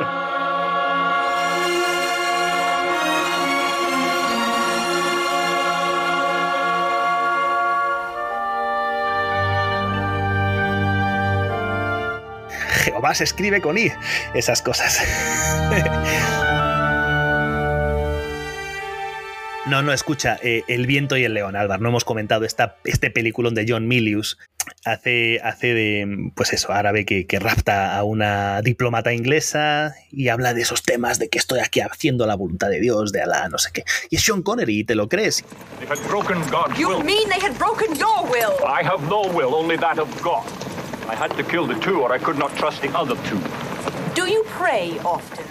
Jehová se escribe con I, esas cosas. No, no, escucha, eh, El viento y el león, Álvaro, no hemos comentado esta, este peliculón de John Milius. Hace, hace de, pues eso, árabe que, que rapta a una diplomata inglesa y habla de esos temas de que estoy aquí haciendo la voluntad de Dios, de Alá, no sé qué. Y es Sean Connery, y te lo crees. They had broken God's You mean they had broken your will? I have no will, only that of God. I had to kill the two, or I could not trust the other two. Do you pray often?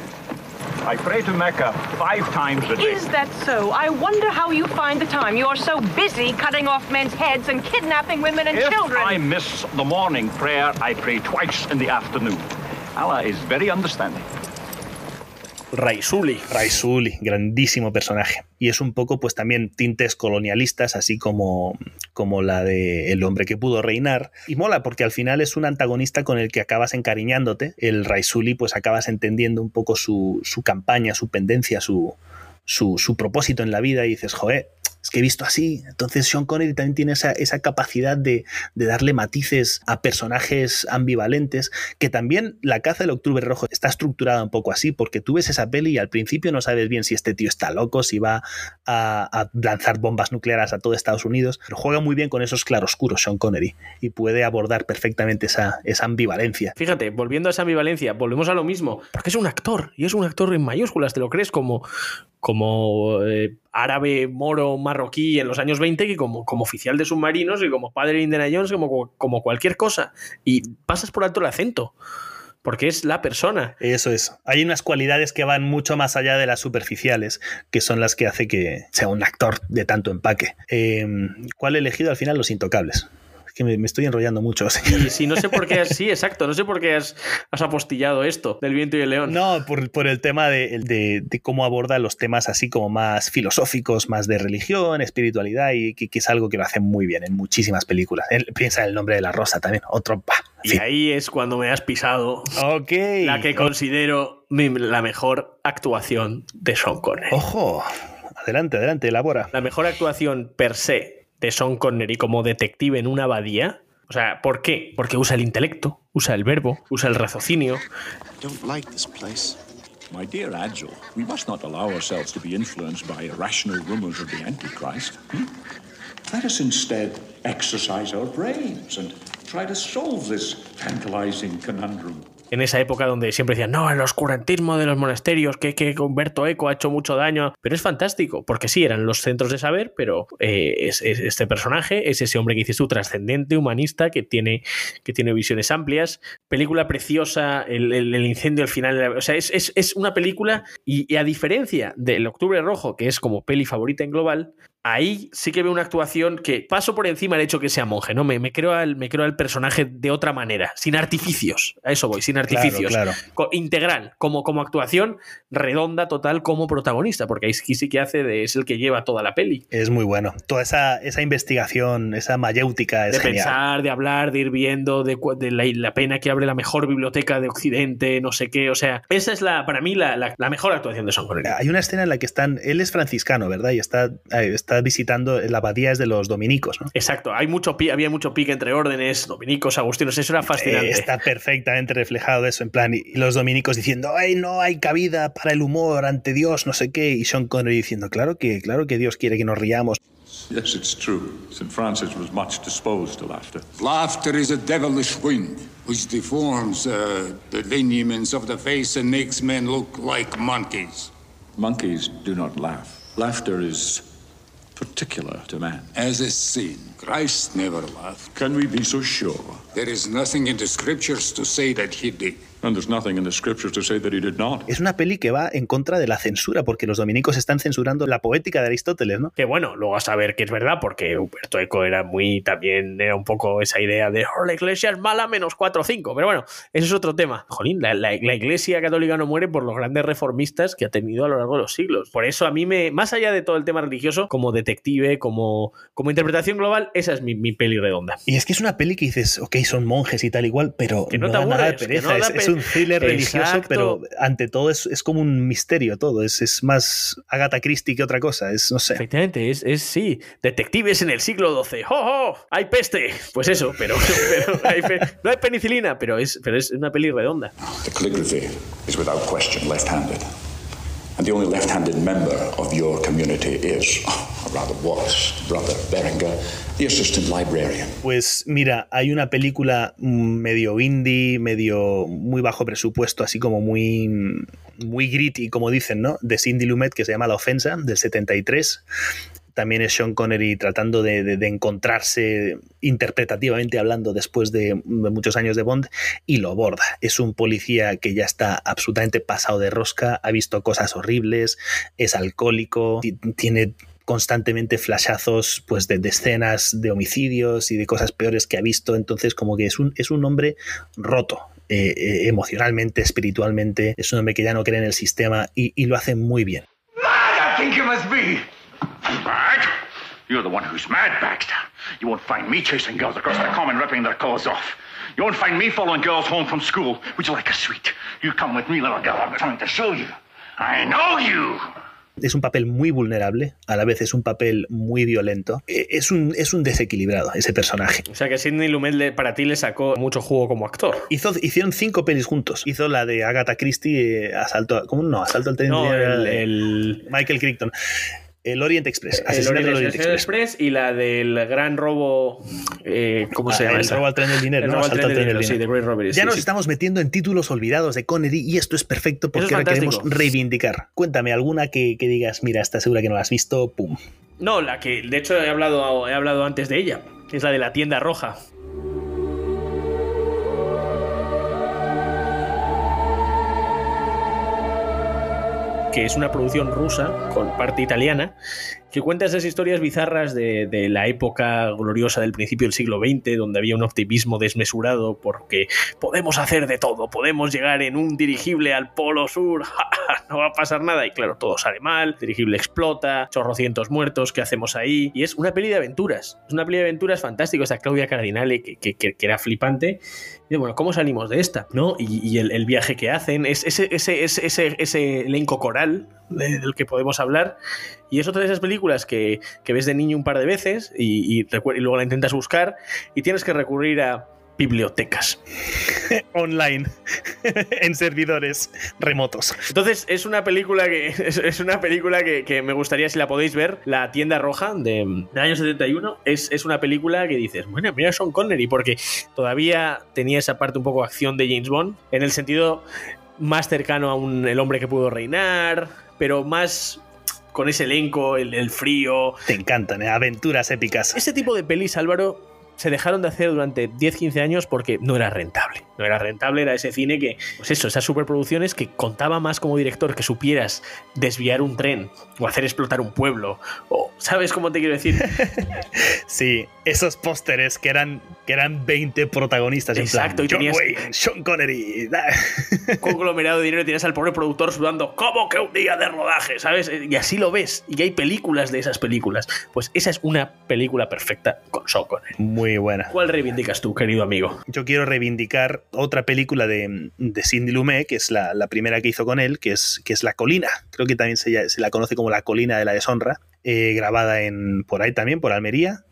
I pray to Mecca five times a day. Is that so? I wonder how you find the time. You are so busy cutting off men's heads and kidnapping women and If children. I miss the morning prayer, I pray twice in the afternoon. Allah is very understanding. Raisuli. Raisuli, grandísimo personaje. Y es un poco, pues también tintes colonialistas, así como, como la de El hombre que pudo reinar. Y mola, porque al final es un antagonista con el que acabas encariñándote. El Raisuli, pues acabas entendiendo un poco su, su campaña, su pendencia, su, su, su propósito en la vida. Y dices, joder, es que he visto así. Entonces Sean Connery también tiene esa, esa capacidad de, de darle matices a personajes ambivalentes, que también la caza del Octubre Rojo está estructurada un poco así, porque tú ves esa peli y al principio no sabes bien si este tío está loco, si va a, a lanzar bombas nucleares a todo Estados Unidos, pero juega muy bien con esos claroscuros Sean Connery y puede abordar perfectamente esa, esa ambivalencia. Fíjate, volviendo a esa ambivalencia, volvemos a lo mismo, porque es un actor, y es un actor en mayúsculas, te lo crees como, como eh, árabe, moro, marroquí en los años 20, que como, como oficial de submarinos y como padre de Indiana Jones, como, como cualquier cosa. Y pasas por alto el acento, porque es la persona. Eso es. Hay unas cualidades que van mucho más allá de las superficiales, que son las que hace que sea un actor de tanto empaque. Eh, ¿Cuál he elegido al final? Los intocables. Es que me, me estoy enrollando mucho. *laughs* Y si no sé por qué sí, exacto, no sé por qué has, has apostillado esto del viento y el león. No, por, por el tema de, de- de cómo aborda los temas así como más filosóficos, más de religión, espiritualidad, y que, que es algo que lo hace muy bien en muchísimas películas. Él piensa en el nombre de la rosa también, otro pa. Y ahí es cuando me has pisado Ok. la que considero mi- la mejor actuación de Sean Connery. Ojo, adelante, adelante, elabora. La mejor actuación per se de Sean Connery como detective en una abadía. O sea, ¿por qué? Porque usa el intelecto, usa el verbo, usa el raciocinio. don't like this place. My dear Agil, we must not allow ourselves to be influenced by irrational rumors of the Antichrist. hmm? Let us instead exercise our brains and try to solve this tantalizing conundrum. En esa época donde siempre decían, no, el oscurantismo de los monasterios, que, que Humberto Eco ha hecho mucho daño. Pero es fantástico, porque sí, eran los centros de saber, pero eh, es, es- este personaje es ese hombre que dices tú, trascendente, humanista, que tiene, que tiene visiones amplias. Película preciosa, el, el- incendio al final. O sea, es, es- es una película, y, y a diferencia del Octubre Rojo, que es como peli favorita en global, ahí sí que veo una actuación que paso por encima del hecho que sea monje, ¿no? Me, me creo al, me creo al personaje de otra manera, sin artificios. A eso voy, sin artificios. claro. Integral, como, como actuación redonda, total, como protagonista, porque ahí sí que hace de, es el que lleva toda la peli. Es muy bueno. Toda esa, esa investigación, esa mayéutica es de genial. pensar, de hablar, de ir viendo, de, de la, la pena que abre la mejor biblioteca de Occidente, no sé qué. O sea, esa es la, para mí la, la- la mejor actuación de Sean Connery. Hay una escena en la que están, él es franciscano, ¿verdad? Y está, eh, está está visitando, la abadía es de los dominicos, ¿no? Exacto, hay mucho pi- había mucho pique entre órdenes, dominicos, agustinos, eso era fascinante. Eh, está perfectamente reflejado eso, en plan, y y los dominicos diciendo, ay, no hay cabida para el humor ante Dios, no sé qué, y Sean Connery diciendo, claro que, claro que Dios quiere que nos riamos. Yes, it's true. St. Francis was much disposed to laughter. Laughter is a devilish wind which deforms uh, the lineaments of the face and makes men look like monkeys. Monkeys do not laugh. Laughter is particular to man. As is sin, Christ never laughed. Can we be so sure? There is nothing in the scriptures to say that he did. And there's nothing in the scriptures to say that he did not. Es una peli que va en contra de la censura, porque los dominicos están censurando la poética de Aristóteles, ¿no? Que bueno, luego a saber que es verdad, porque Humberto Eco era muy, también era un poco esa idea de "Oh, la iglesia es mala menos 4 o 5, pero bueno, eso es otro tema. Jolín, la, la- la iglesia católica no muere por los grandes reformistas que ha tenido a lo largo de los siglos. Por eso a mí me, más allá de todo el tema religioso, como detective, como, como interpretación global, esa es mi, mi peli redonda. Y es que es una peli que dices, ok, son monjes y tal igual, pero Que no no, te da nada de aburres, que pereza. no da es, pe- es un thriller religioso, Exacto. pero ante todo es, es como un misterio todo. Es, es más Agatha Christie que otra cosa. Es, no sé. Efectivamente, es, es sí, detectives en el siglo XII. ¡Oh, oh! ¡Hay peste! Pues eso, pero, *laughs* pero hay pe- no hay penicilina, pero es, pero es una peli redonda. The calligraphy is without question left-handed. And the only left-handed member of your community is, or rather was, Brother Berenger, the assistant librarian. Pues mira, hay una película medio indie, medio muy bajo presupuesto, así como muy, muy gritty, como dicen, ¿no? De Cindy Lumet, que se llama La Ofensa, del 73. También es Sean Connery tratando de, de- encontrarse interpretativamente hablando después de, muchos años de Bond y lo borda. Es un policía que ya está absolutamente pasado de rosca, ha visto cosas horribles, es alcohólico, ti- tiene constantemente flashazos pues de, de escenas de homicidios y de cosas peores que ha visto. Entonces como que es un, es un hombre roto eh, eh, emocionalmente espiritualmente. Es un hombre que ya no cree en el sistema y, y lo hace muy bien I think you must be. Mad? You're the one who's mad, Baxter. You won't find me chasing girls across the common ripping their clothes off. You won't find me following girls home from school. Would you like a sweet? You come with me, little girl. I'm trying to show you. I know you. es un papel muy vulnerable a la vez es un papel muy violento Eh, es un, es un desequilibrado ese personaje O sea que Sidney Lumet le- para ti le sacó mucho jugo como actor. Hizo, hicieron cinco pelis juntos. Hizo la de Agatha Christie, eh, Asalto, ¿cómo no? Asalto al tren No, el- el- Michael Crichton. El Orient Express. El Orient Express. Express. y la del gran robo. eh, ¿Cómo se Ah, llama? el esa? robo al tren del dinero, El ¿no? robo al Asalto tren del dinero, sí, dinero. Robbery. Ya sí, nos sí. estamos metiendo en títulos olvidados de Connery y esto es perfecto porque es ahora queremos reivindicar. Cuéntame alguna que, que digas, mira, está segura que no la has visto, pum. No, la que de hecho he hablado, he hablado antes de ella. Es la de la tienda roja. Que es una producción rusa con parte italiana, que cuenta esas historias bizarras de, de la época gloriosa del principio del siglo XX, donde había un optimismo desmesurado porque podemos hacer de todo, podemos llegar en un dirigible al polo sur, *laughs* no va a pasar nada, y claro, todo sale mal, el dirigible explota, chorrocientos muertos, ¿qué hacemos ahí? Y es una peli de aventuras, es una peli de aventuras fantástica, esta Claudia Cardinale, que, que- que- que era flipante, y bueno, ¿cómo salimos de esta? ¿No? Y, y el, el viaje que hacen, es ese, ese, ese, ese, elenco coral de- del que podemos hablar. Y es otra de esas películas que, que ves de niño un par de veces y, luego la intentas buscar y tienes que recurrir a bibliotecas. *laughs* Online, *laughs* en servidores remotos. Entonces es una película que *laughs* es, es una película que, que me gustaría si la podéis ver, La tienda roja de, del año 71 es, es una película que dices, bueno, mira Sean Connery porque todavía tenía esa parte un poco acción de James Bond en el sentido más cercano a un el hombre que pudo reinar, pero más con ese elenco, el, el frío. Te encantan, ¿eh? aventuras épicas. Ese tipo de pelis, Álvaro, se dejaron de hacer durante 10-15 años porque no era rentable. No era rentable, era ese cine que, pues eso, esas superproducciones que contaba más como director que supieras desviar un tren o hacer explotar un pueblo. O, ¿sabes cómo te quiero decir? *laughs* Sí, esos pósteres que eran, que eran 20 protagonistas. en plan, Exacto, y John tenías- Wayne, Sean Connery. conglomerado de dinero y tienes al pobre productor sudando, ¿cómo que un día de rodaje? ¿Sabes? Y así lo ves. Y hay películas de esas películas. Pues esa es una película perfecta con Sean Connery. Muy buena. ¿Cuál reivindicas tú, querido amigo? Yo quiero reivindicar otra película de, de Cindy Lumet, que es la, la primera que hizo con él, que es, que es La Colina. Creo que también se, se la conoce como La Colina de la Deshonra. eh, grabada en por ahí también, por Almería,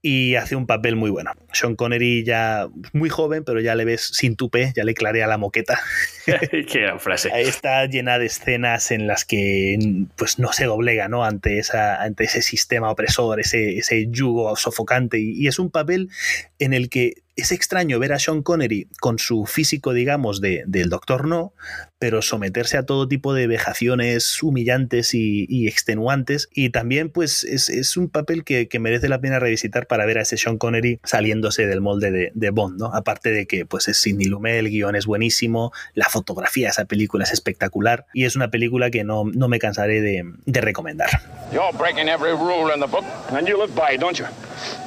y hace un papel muy bueno. Sean Connery ya muy joven, pero ya le ves sin tupé, ya le clarea la moqueta. *laughs* Qué gran frase. Está llena de escenas en las que pues no se doblega ¿no? Ante, esa, ante ese sistema opresor, ese, ese yugo sofocante. Y, y es un papel en el que es extraño ver a Sean Connery con su físico, digamos, de, del Doctor No, pero someterse a todo tipo de vejaciones humillantes y, extenuantes. Y también, pues, es, es un papel que, que, merece la pena revisitar para ver a ese Sean Connery saliéndose del molde de, de, Bond, ¿no? Aparte de que, pues, es Sidney Lumet, el guion es buenísimo, la fotografía de esa película es espectacular y es una película que no, no me cansaré de, de recomendar. You're breaking every rule in the book, and you live by it, don't you?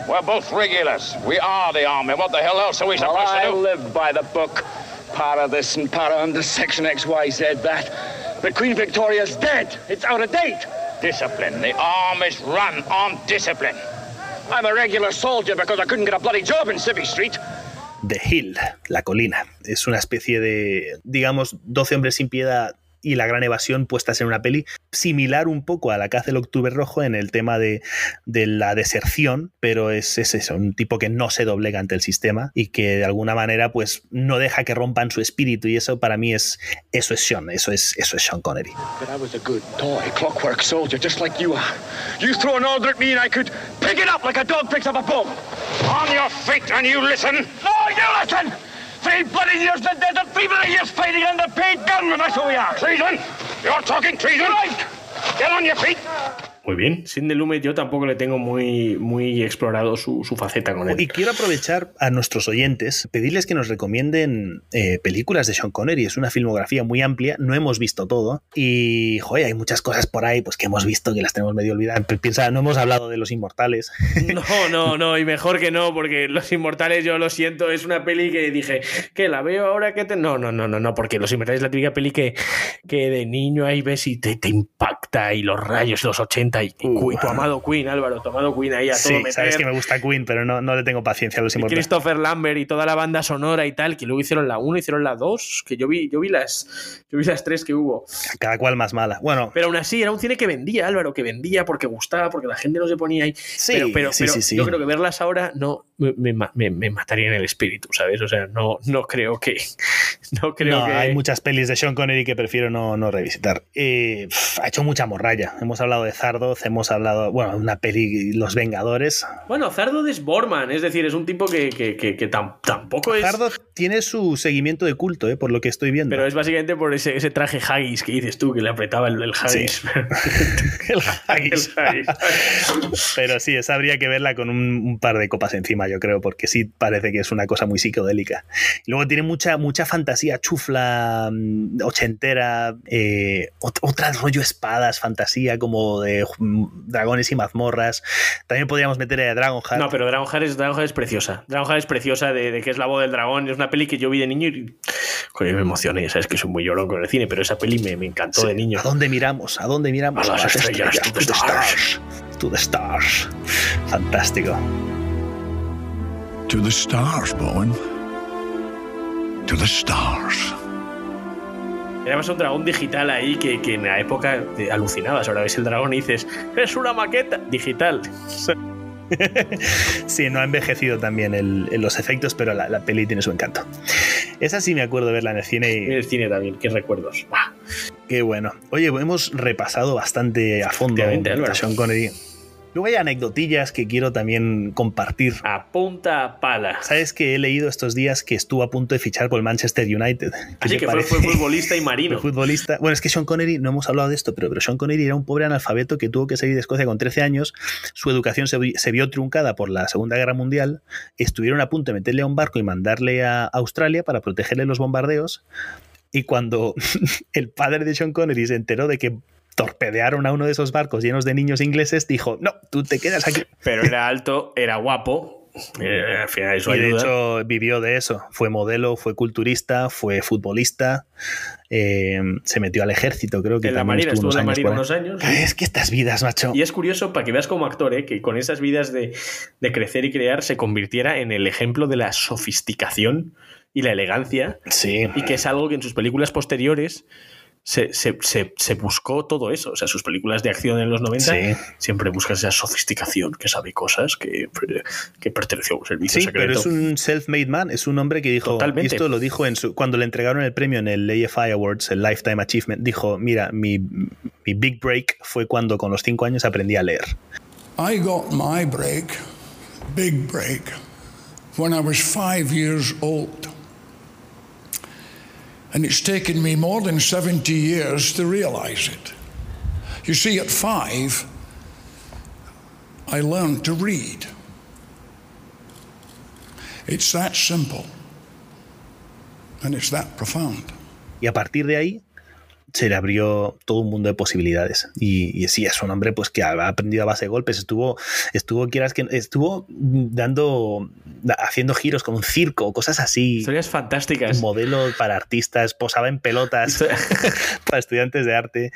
We're both regulars. We are the army. Hell else are we supposed well, to do? I live by the book. Part of this and part of under section XYZ that. But Queen Victoria's dead. It's out of date. Discipline. The army's run on discipline. I'm a regular soldier because I couldn't get a bloody job in Civvy Street. The Hill, la colina. Es una especie de, digamos, 12 hombres sin piedad y La Gran Evasión puestas en una peli similar un poco a la que hace el Octubre Rojo en el tema de, de la deserción, pero es, es, eso, un tipo que no se doblega ante el sistema y que de alguna manera pues no deja que rompan su espíritu y eso para mí es eso es Sean, eso es, eso es Sean Connery. But I was a good toy, clockwork soldier, just like you are. You throw an order at me and I could pick it up like a dog picks up a bone. On your feet and you listen. No, you listen! Three bloody years in the desert, three bloody years fighting under paid gunmen, that's who we are. Treason! You're talking treason! Right! Get on your feet! Muy bien. Sidney Lumet yo tampoco le tengo muy, muy explorado su, su, faceta con él. Y quiero aprovechar a nuestros oyentes, pedirles que nos recomienden eh, películas de Sean Connery. Es una filmografía muy amplia, no hemos visto todo. Y, joder, hay muchas cosas por ahí pues que hemos visto que las tenemos medio olvidadas. Piensa, no hemos hablado de Los Inmortales. *laughs* No, no, no, y mejor que no, porque Los Inmortales, yo lo siento, es una peli que dije, que la veo ahora que te... No, no, no, no, no, porque Los Inmortales es la típica peli que, que de niño ahí ves y te, te impacta y los rayos, los 80 y, y tu amado Queen, Álvaro, tu amado Queen ahí a sí, todo meter. sabes que me gusta Queen, pero no, no le tengo paciencia a los inmortales. Christopher Lambert y toda la banda sonora y tal, que luego hicieron la 1, hicieron la 2, que yo vi, yo vi las yo vi las tres que hubo. Cada cual más mala. Bueno. Pero aún así era un cine que vendía, Álvaro, que vendía porque gustaba, porque la gente no se ponía ahí. Sí, pero, pero, sí, pero sí, sí. yo creo que verlas ahora no me, me, me, mataría en el espíritu, ¿sabes? O sea, no, no creo que. *laughs* No creo no, que. Hay muchas pelis de Sean Connery que prefiero no, no revisitar. Eh, ha hecho mucha morralla. Hemos hablado de Zardoz, hemos hablado, bueno, una peli Los Vengadores. Bueno, Zardoz es Borman, es decir, es un tipo que, que, que, que tam, tampoco es. Zardoz tiene su seguimiento de culto, eh, por lo que estoy viendo. Pero es básicamente por ese, ese traje haggis que dices tú, que le apretaba el, el haggis. Sí. *laughs* el haggis. el haggis. *laughs* Pero sí, esa habría que verla con un, un, par de copas encima, yo creo, porque sí parece que es una cosa muy psicodélica. Luego tiene mucha, mucha fantasía chufla, mm, ochentera, eh, otra rollo espadas, fantasía como de dragones y mazmorras. También podríamos meter a Dragonheart. No, pero Dragonheart es, Dragonheart es preciosa. Dragonheart es preciosa de, de, que es la voz del dragón. Es una peli que yo vi de niño y joder, me emocioné. Sabes que soy muy llorón con el cine, pero esa peli me, me encantó sí. de niño. ¿A dónde miramos? ¿A dónde miramos? A las, a las estrellas, estrellas, to the stars. To the stars. Fantástico. To the stars, Bowen. To the stars. Era más un dragón digital ahí que, que en la época alucinabas. Ahora ves el dragón y dices, es una maqueta digital. *laughs* sí, no ha envejecido también el, el, los efectos, pero la, la, peli tiene su encanto. Esa sí me acuerdo de verla en el cine. Y... En el cine también, qué recuerdos. Qué bueno. Oye, hemos repasado bastante a fondo a Sean Connery. Luego hay anecdotillas que quiero también compartir. A punta pala. Sabes que he leído estos días que estuvo a punto de fichar por el Manchester United. Así que fue, fue, futbolista y marino. *laughs* Fue futbolista. Bueno, es que Sean Connery, no hemos hablado de esto, pero, pero Sean Connery era un pobre analfabeto que tuvo que salir de Escocia con 13 años. Su educación se, se vio truncada por la Segunda Guerra Mundial. Estuvieron a punto de meterle a un barco y mandarle a Australia para protegerle los bombardeos. Y cuando *laughs* el padre de Sean Connery se enteró de que torpedearon a uno de esos barcos llenos de niños ingleses, dijo, no, tú te quedas aquí. *laughs* Pero era alto, era guapo. Eh, al final eso y de ayuda. hecho vivió de eso. Fue modelo, fue culturista, fue futbolista. Eh, se metió al ejército, creo que en la Marina estuvo en la Marina unos años. Es que estas vidas, macho. Y es curioso para que veas como actor, ¿eh? que con esas vidas de, de crecer y crear se convirtiera en el ejemplo de la sofisticación y la elegancia. Sí. Y que es algo que en sus películas posteriores se, se, se, se buscó todo eso. O sea, sus películas de acción en los 90 Sí. siempre buscan esa sofisticación, que sabe cosas, que, que perteneció a un servicio Sí, secreto. pero es un self-made man, es un hombre que dijo, Totalmente. y esto lo dijo en su, cuando le entregaron el premio en el AFI Awards, el Lifetime Achievement, dijo, mira, mi, mi big break fue cuando con los cinco años aprendí a leer. I got my break, big break, when I was five years old. And it's taken me more than 70 years to realize it. You see, at five, I learned to read. It's that simple. And it's that profound. Y a partir de ahí se le abrió todo un mundo de posibilidades. Y, y sí, es un hombre pues que ha aprendido a base de golpes. Estuvo, estuvo, quieras que estuvo dando, haciendo giros con un circo, cosas así. Historias fantásticas. Modelo para artistas, posaba en pelotas *laughs* para estudiantes de arte,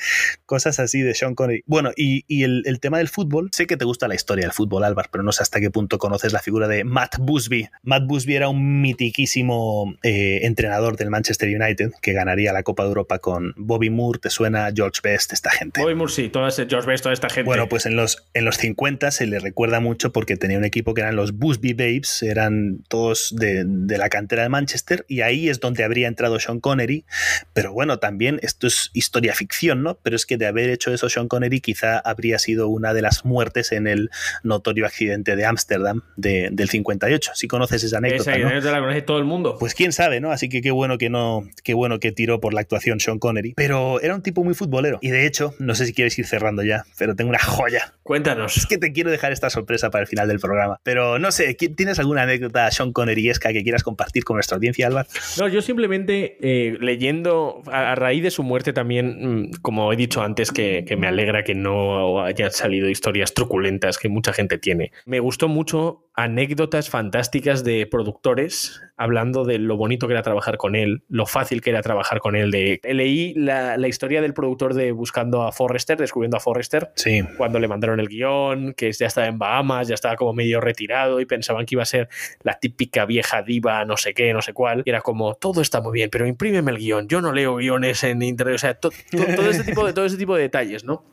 cosas así de Sean Connery. Bueno, y, y el, el tema del fútbol, sé que te gusta la historia del fútbol, Álvaro, pero no sé hasta qué punto conoces la figura de Matt Busby. Matt Busby era un mitiquísimo eh, entrenador del Manchester United que ganaría la Copa de Europa con Bobby Moore, te suena George Best, esta gente. Bobby Moore, sí, todo ese George Best, toda esta gente. Bueno, pues en los, en los 50 se le recuerda mucho porque tenía un equipo que eran los Busby Babes, eran todos de, de, la cantera de Manchester, y ahí es donde habría entrado Sean Connery. Pero bueno, también esto es historia ficción, ¿no? Pero es que de haber hecho eso Sean Connery, quizá habría sido una de las muertes en el notorio accidente de Ámsterdam de, del 58. Si conoces esa anécdota. Esa ¿no? anécdota la conoce todo el mundo. Pues quién sabe, ¿no? Así que qué bueno que no, qué bueno que tiró por la actuación Sean Connery. Pero era un tipo muy futbolero. Y de hecho, no sé si quieres ir cerrando ya, pero tengo una joya. Cuéntanos. Es que te quiero dejar esta sorpresa para el final del programa. Pero no sé, ¿tienes alguna anécdota Sean Conneryesca que quieras compartir con nuestra audiencia, Álvaro? No, yo simplemente eh, leyendo a, a, raíz de su muerte también, mmm, como he dicho antes, que, que, me alegra que no hayan salido historias truculentas que mucha gente tiene. Me gustó mucho anécdotas fantásticas de productores hablando de lo bonito que era trabajar con él, lo fácil que era trabajar con él. De, leí la, la historia del productor de Buscando a Forrester, descubriendo a Forrester, sí. cuando le mandaron el guion, que ya estaba en Bahamas, ya estaba como medio retirado y pensaban que iba a ser la típica vieja diva, no sé qué, no sé cuál. Y era como, todo está muy bien, pero imprímeme el guion. Yo no leo guiones en internet, o sea, to, to, todo, este tipo de, todo ese tipo de detalles, ¿no?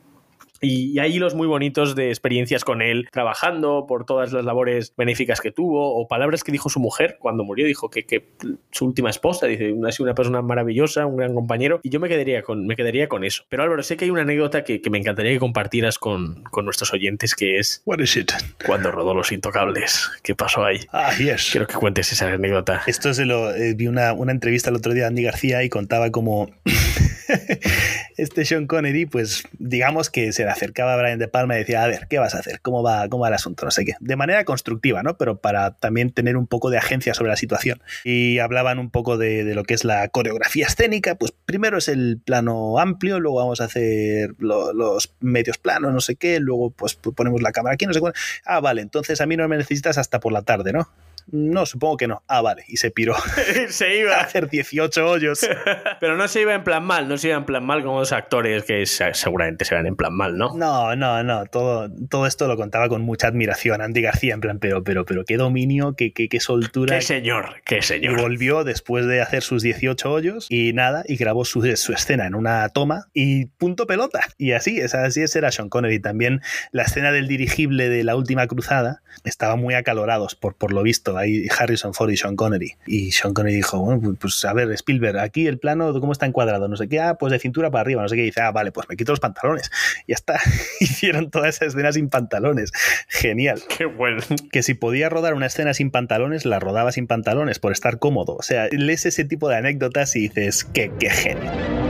Y hay hilos muy bonitos de experiencias con él trabajando por todas las labores benéficas que tuvo o palabras que dijo su mujer cuando murió. Dijo que, que su última esposa, dice, ha sido una persona maravillosa, un gran compañero. Y yo me quedaría con, me quedaría con eso. Pero Álvaro, sé que hay una anécdota que, que me encantaría que compartieras con, con, nuestros oyentes que es... What is it? Cuando rodó Los Intocables. ¿Qué pasó ahí? Ah, yes. Quiero que cuentes esa anécdota. Esto se lo... Eh, vi una, una entrevista el otro día de Andy García y contaba como... *laughs* *laughs* este Sean Connery, pues digamos que se le acercaba a Brian De Palma y decía, a ver, ¿qué vas a hacer? ¿Cómo va, cómo va el asunto? No sé qué. De manera constructiva, ¿no? Pero para también tener un poco de agencia sobre la situación. Y hablaban un poco de, de lo que es la coreografía escénica. Pues primero es el plano amplio, luego vamos a hacer lo, los medios planos, no sé qué, luego pues ponemos la cámara aquí, no sé cuál. Ah, vale, entonces a mí no me necesitas hasta por la tarde, ¿no? No, supongo que no. Ah, vale. Y se piró. *laughs* se iba a *laughs* hacer 18 hoyos. *laughs* Pero no se iba en plan mal, no se iba en plan mal como los actores que seguramente se van en plan mal, ¿no? No, no, no. Todo, todo esto lo contaba con mucha admiración. Andy García, en plan, pero, pero, pero qué dominio, qué, qué, qué soltura. Qué señor, qué señor. Y volvió después de hacer sus 18 hoyos y nada, y grabó su, su escena en una toma y punto pelota. Y así, es, así es, era Sean Connery. También la escena del dirigible de la última cruzada estaban muy acalorados, por, por lo visto ahí Harrison Ford y Sean Connery. Y Sean Connery dijo, bueno, pues a ver, Spielberg, aquí el plano, ¿cómo está encuadrado? No sé qué, ah, pues de cintura para arriba, no sé qué. Y dice, ah, vale, pues me quito los pantalones. Y ya está. *laughs* Hicieron toda esa escena sin pantalones. Genial. *laughs* Qué bueno. Que si podía rodar una escena sin pantalones, la rodaba sin pantalones por estar cómodo. O sea, lees ese tipo de anécdotas y dices, qué, qué genio.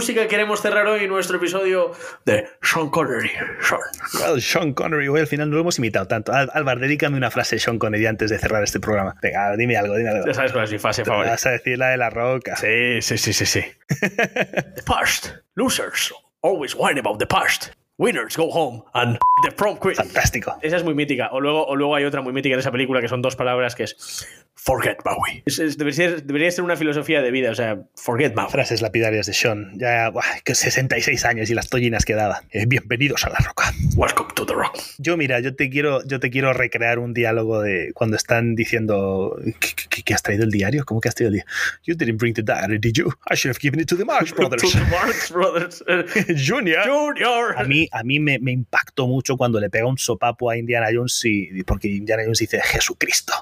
Música queremos cerrar hoy nuestro episodio de Sean Connery? Sean, well, Sean Connery, hoy al final no lo hemos imitado tanto. Álvaro, dedícame una frase Sean Connery antes de cerrar este programa. Venga, dime algo, dime algo. Ya sabes cuál es mi frase favorita. Vas a decir la de la roca. Sí, sí, sí, sí, sí. *laughs* the past. Losers always whine about the past. Winners go home and the prom queen. Fantástico. Esa es muy mítica. O luego, o luego hay otra muy mítica en esa película que son dos palabras que es forget Maui. Es- es- debería, ser, debería ser una filosofía de vida, o sea, forget Maui. Frases lapidarias de Sean. Ya, buah, que 66 años y las tollinas que daba. Eh, bienvenidos a la roca. Welcome to the rock. Yo, mira, yo te quiero, yo te quiero recrear un diálogo de cuando están diciendo ¿qué, qué- qué has traído el diario? ¿Cómo que has traído el diario? You didn't bring the diary, did you? I should have given it to the Marx Brothers. To the Marx Brothers. *laughs* Junior. Junior. A mí, a mí me, me impactó mucho cuando le pega un sopapo a Indiana Jones y, porque Indiana Jones dice Jesucristo.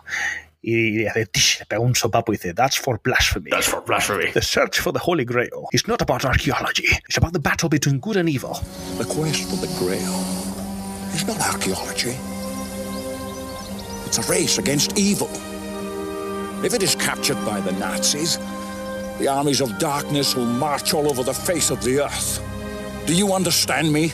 Y hace tish, le pega un sopapo y dice That's for blasphemy. That's for blasphemy. The search for the Holy Grail is not about archaeology. It's about the battle between good and evil. The quest for the Grail is not archaeology. It's a race against evil. If it is captured by the Nazis, the armies of darkness will march all over the face of the earth. Do you understand me?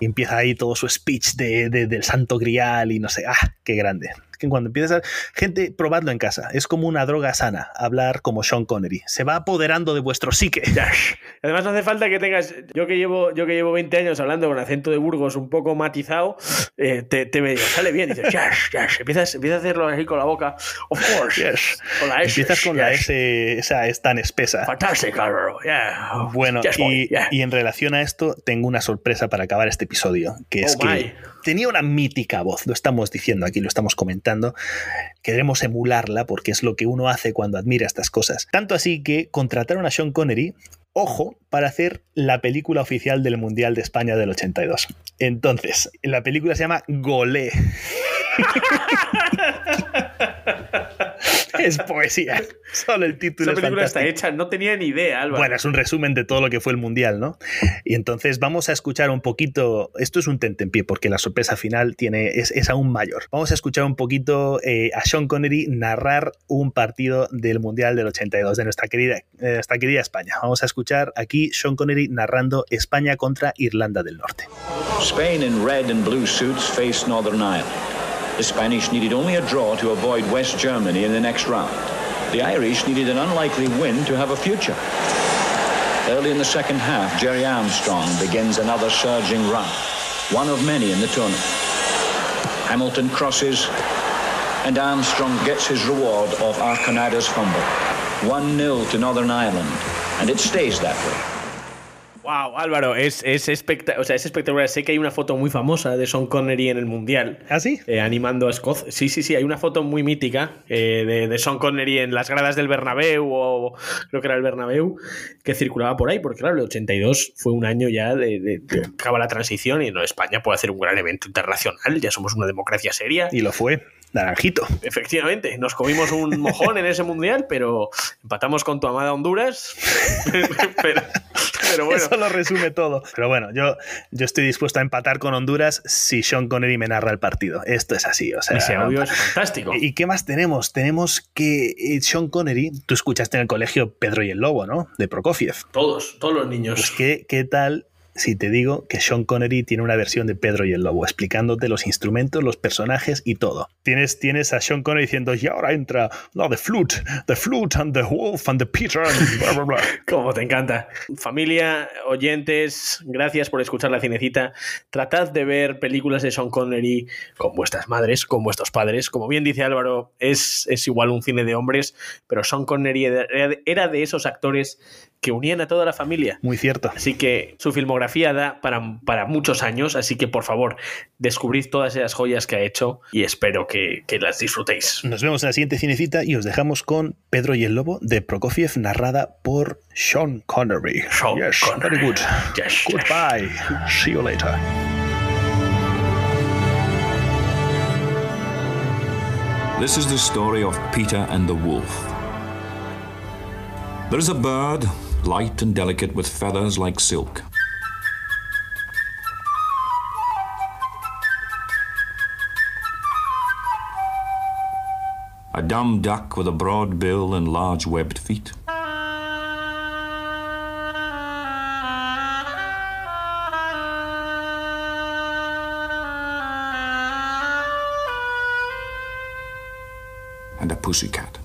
Y empieza ahí todo su speech de, de- del santo grial y no sé, ah, qué grande. Es que cuando empiezas a... Gente, probadlo en casa. Es como una droga sana, hablar como Sean Connery. Se va apoderando de vuestro psique. *laughs* Además no hace falta que tengas, yo que llevo, yo que llevo 20 años hablando con acento de Burgos un poco matizado, eh, te, te me sale bien, dices, yes, yes, empiezas, empiezas a hacerlo así con la boca, of course, Yes. con la S, Empiezas con la yes. S, esa es tan espesa. Fantastic, Álvaro, yeah. Bueno, Yes, y, yeah. y en relación a esto, tengo una sorpresa para acabar este episodio, que es Oh, my. que tenía una mítica voz, lo estamos diciendo aquí, lo estamos comentando, queremos emularla porque es lo que uno hace cuando admira estas cosas. Tanto así que contrataron a Sean Connery, ojo, para hacer la película oficial del Mundial de España del 82. Entonces, la película se llama Golé. *laughs* *laughs* es poesía. Solo el título Esa es película está hecha, no tenía ni idea, Álvaro. Bueno, es un resumen de todo lo que fue el Mundial, ¿no? Y entonces vamos a escuchar un poquito, esto es un tentempié porque la sorpresa final tiene, es, es aún mayor. Vamos a escuchar un poquito eh, a Sean Connery narrar un partido del Mundial del 82 de nuestra querida, eh, nuestra querida España. Vamos a escuchar aquí Sean Connery narrando España contra Irlanda del Norte. Spain in red and blue suits faced Northern Ireland. The Spanish needed only a draw to avoid West Germany in the next round. The Irish needed an unlikely win to have a future. Early in the second half, Jerry Armstrong begins another surging run, one of many in the tournament. Hamilton crosses, and Armstrong gets his reward of Arconada's fumble. 1-0 to Northern Ireland, and it stays that way. Wow, Álvaro, es, es, o sea, es espectacular. Sé que hay una foto muy famosa de Sean Connery en el Mundial. ¿Ah, sí? eh, animando a Escocia. Sí, sí, sí, hay una foto muy mítica eh, de, de Sean Connery en las gradas del Bernabéu, o creo que era el Bernabéu, que circulaba por ahí, porque claro, el 82 fue un año ya de, de- de- acaba la transición y no, España puede hacer un gran evento internacional, ya somos una democracia seria. Y lo fue, naranjito. Efectivamente, nos comimos un mojón en ese mundial, pero empatamos con tu amada Honduras. *laughs* pero, pero bueno, Eso lo resume todo. Pero bueno, yo, yo estoy dispuesto a empatar con Honduras si Sean Connery me narra el partido. Esto es así, o sea. ese audio es fantástico. ¿Y qué más tenemos? Tenemos que eh, Sean Connery, tú escuchaste en el colegio Pedro y el Lobo, ¿no? De Prokofiev. Todos, todos los niños. Pues ¿qué, qué tal si te digo que Sean Connery tiene una versión de Pedro y el Lobo, explicándote los instrumentos, los personajes y todo? Tienes, tienes a Sean Connery diciendo, y ahora entra no, the flute, the flute and the wolf and the Peter and bla, bla, bla. *laughs* Como te encanta. Familia, oyentes, gracias por escuchar la cinecita. Tratad de ver películas de Sean Connery con vuestras madres, con vuestros padres. Como bien dice Álvaro, es, es igual un cine de hombres, pero Sean Connery era era de esos actores que unían a toda la familia. Muy cierto. Así que su filmografía da para, para muchos años, así que por favor, descubrid todas esas joyas que ha hecho y espero que, que las disfrutéis. Nos vemos en la siguiente cinecita y os dejamos con Pedro y el Lobo de Prokofiev, narrada por Sean Connery. Sean yes, Connery. very good. Yes, Goodbye. See you later. This is the story of Peter and the Wolf. There is a bird, light and delicate with feathers like silk. A dumb duck with a broad bill and large webbed feet. And a pussy cat.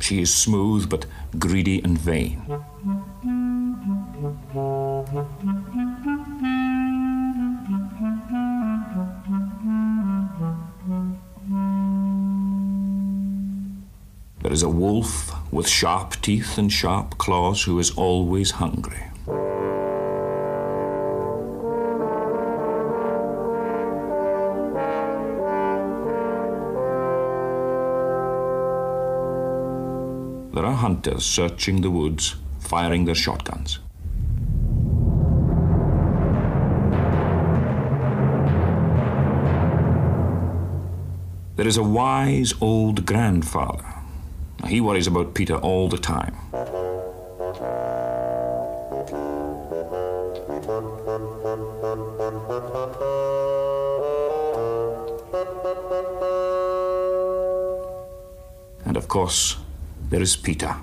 She is smooth but greedy and vain. Sharp teeth and sharp claws who is always hungry. There are hunters searching the woods, firing their shotguns. There is a wise old grandfather. He worries about Peter all the time. And of course, there is Peter.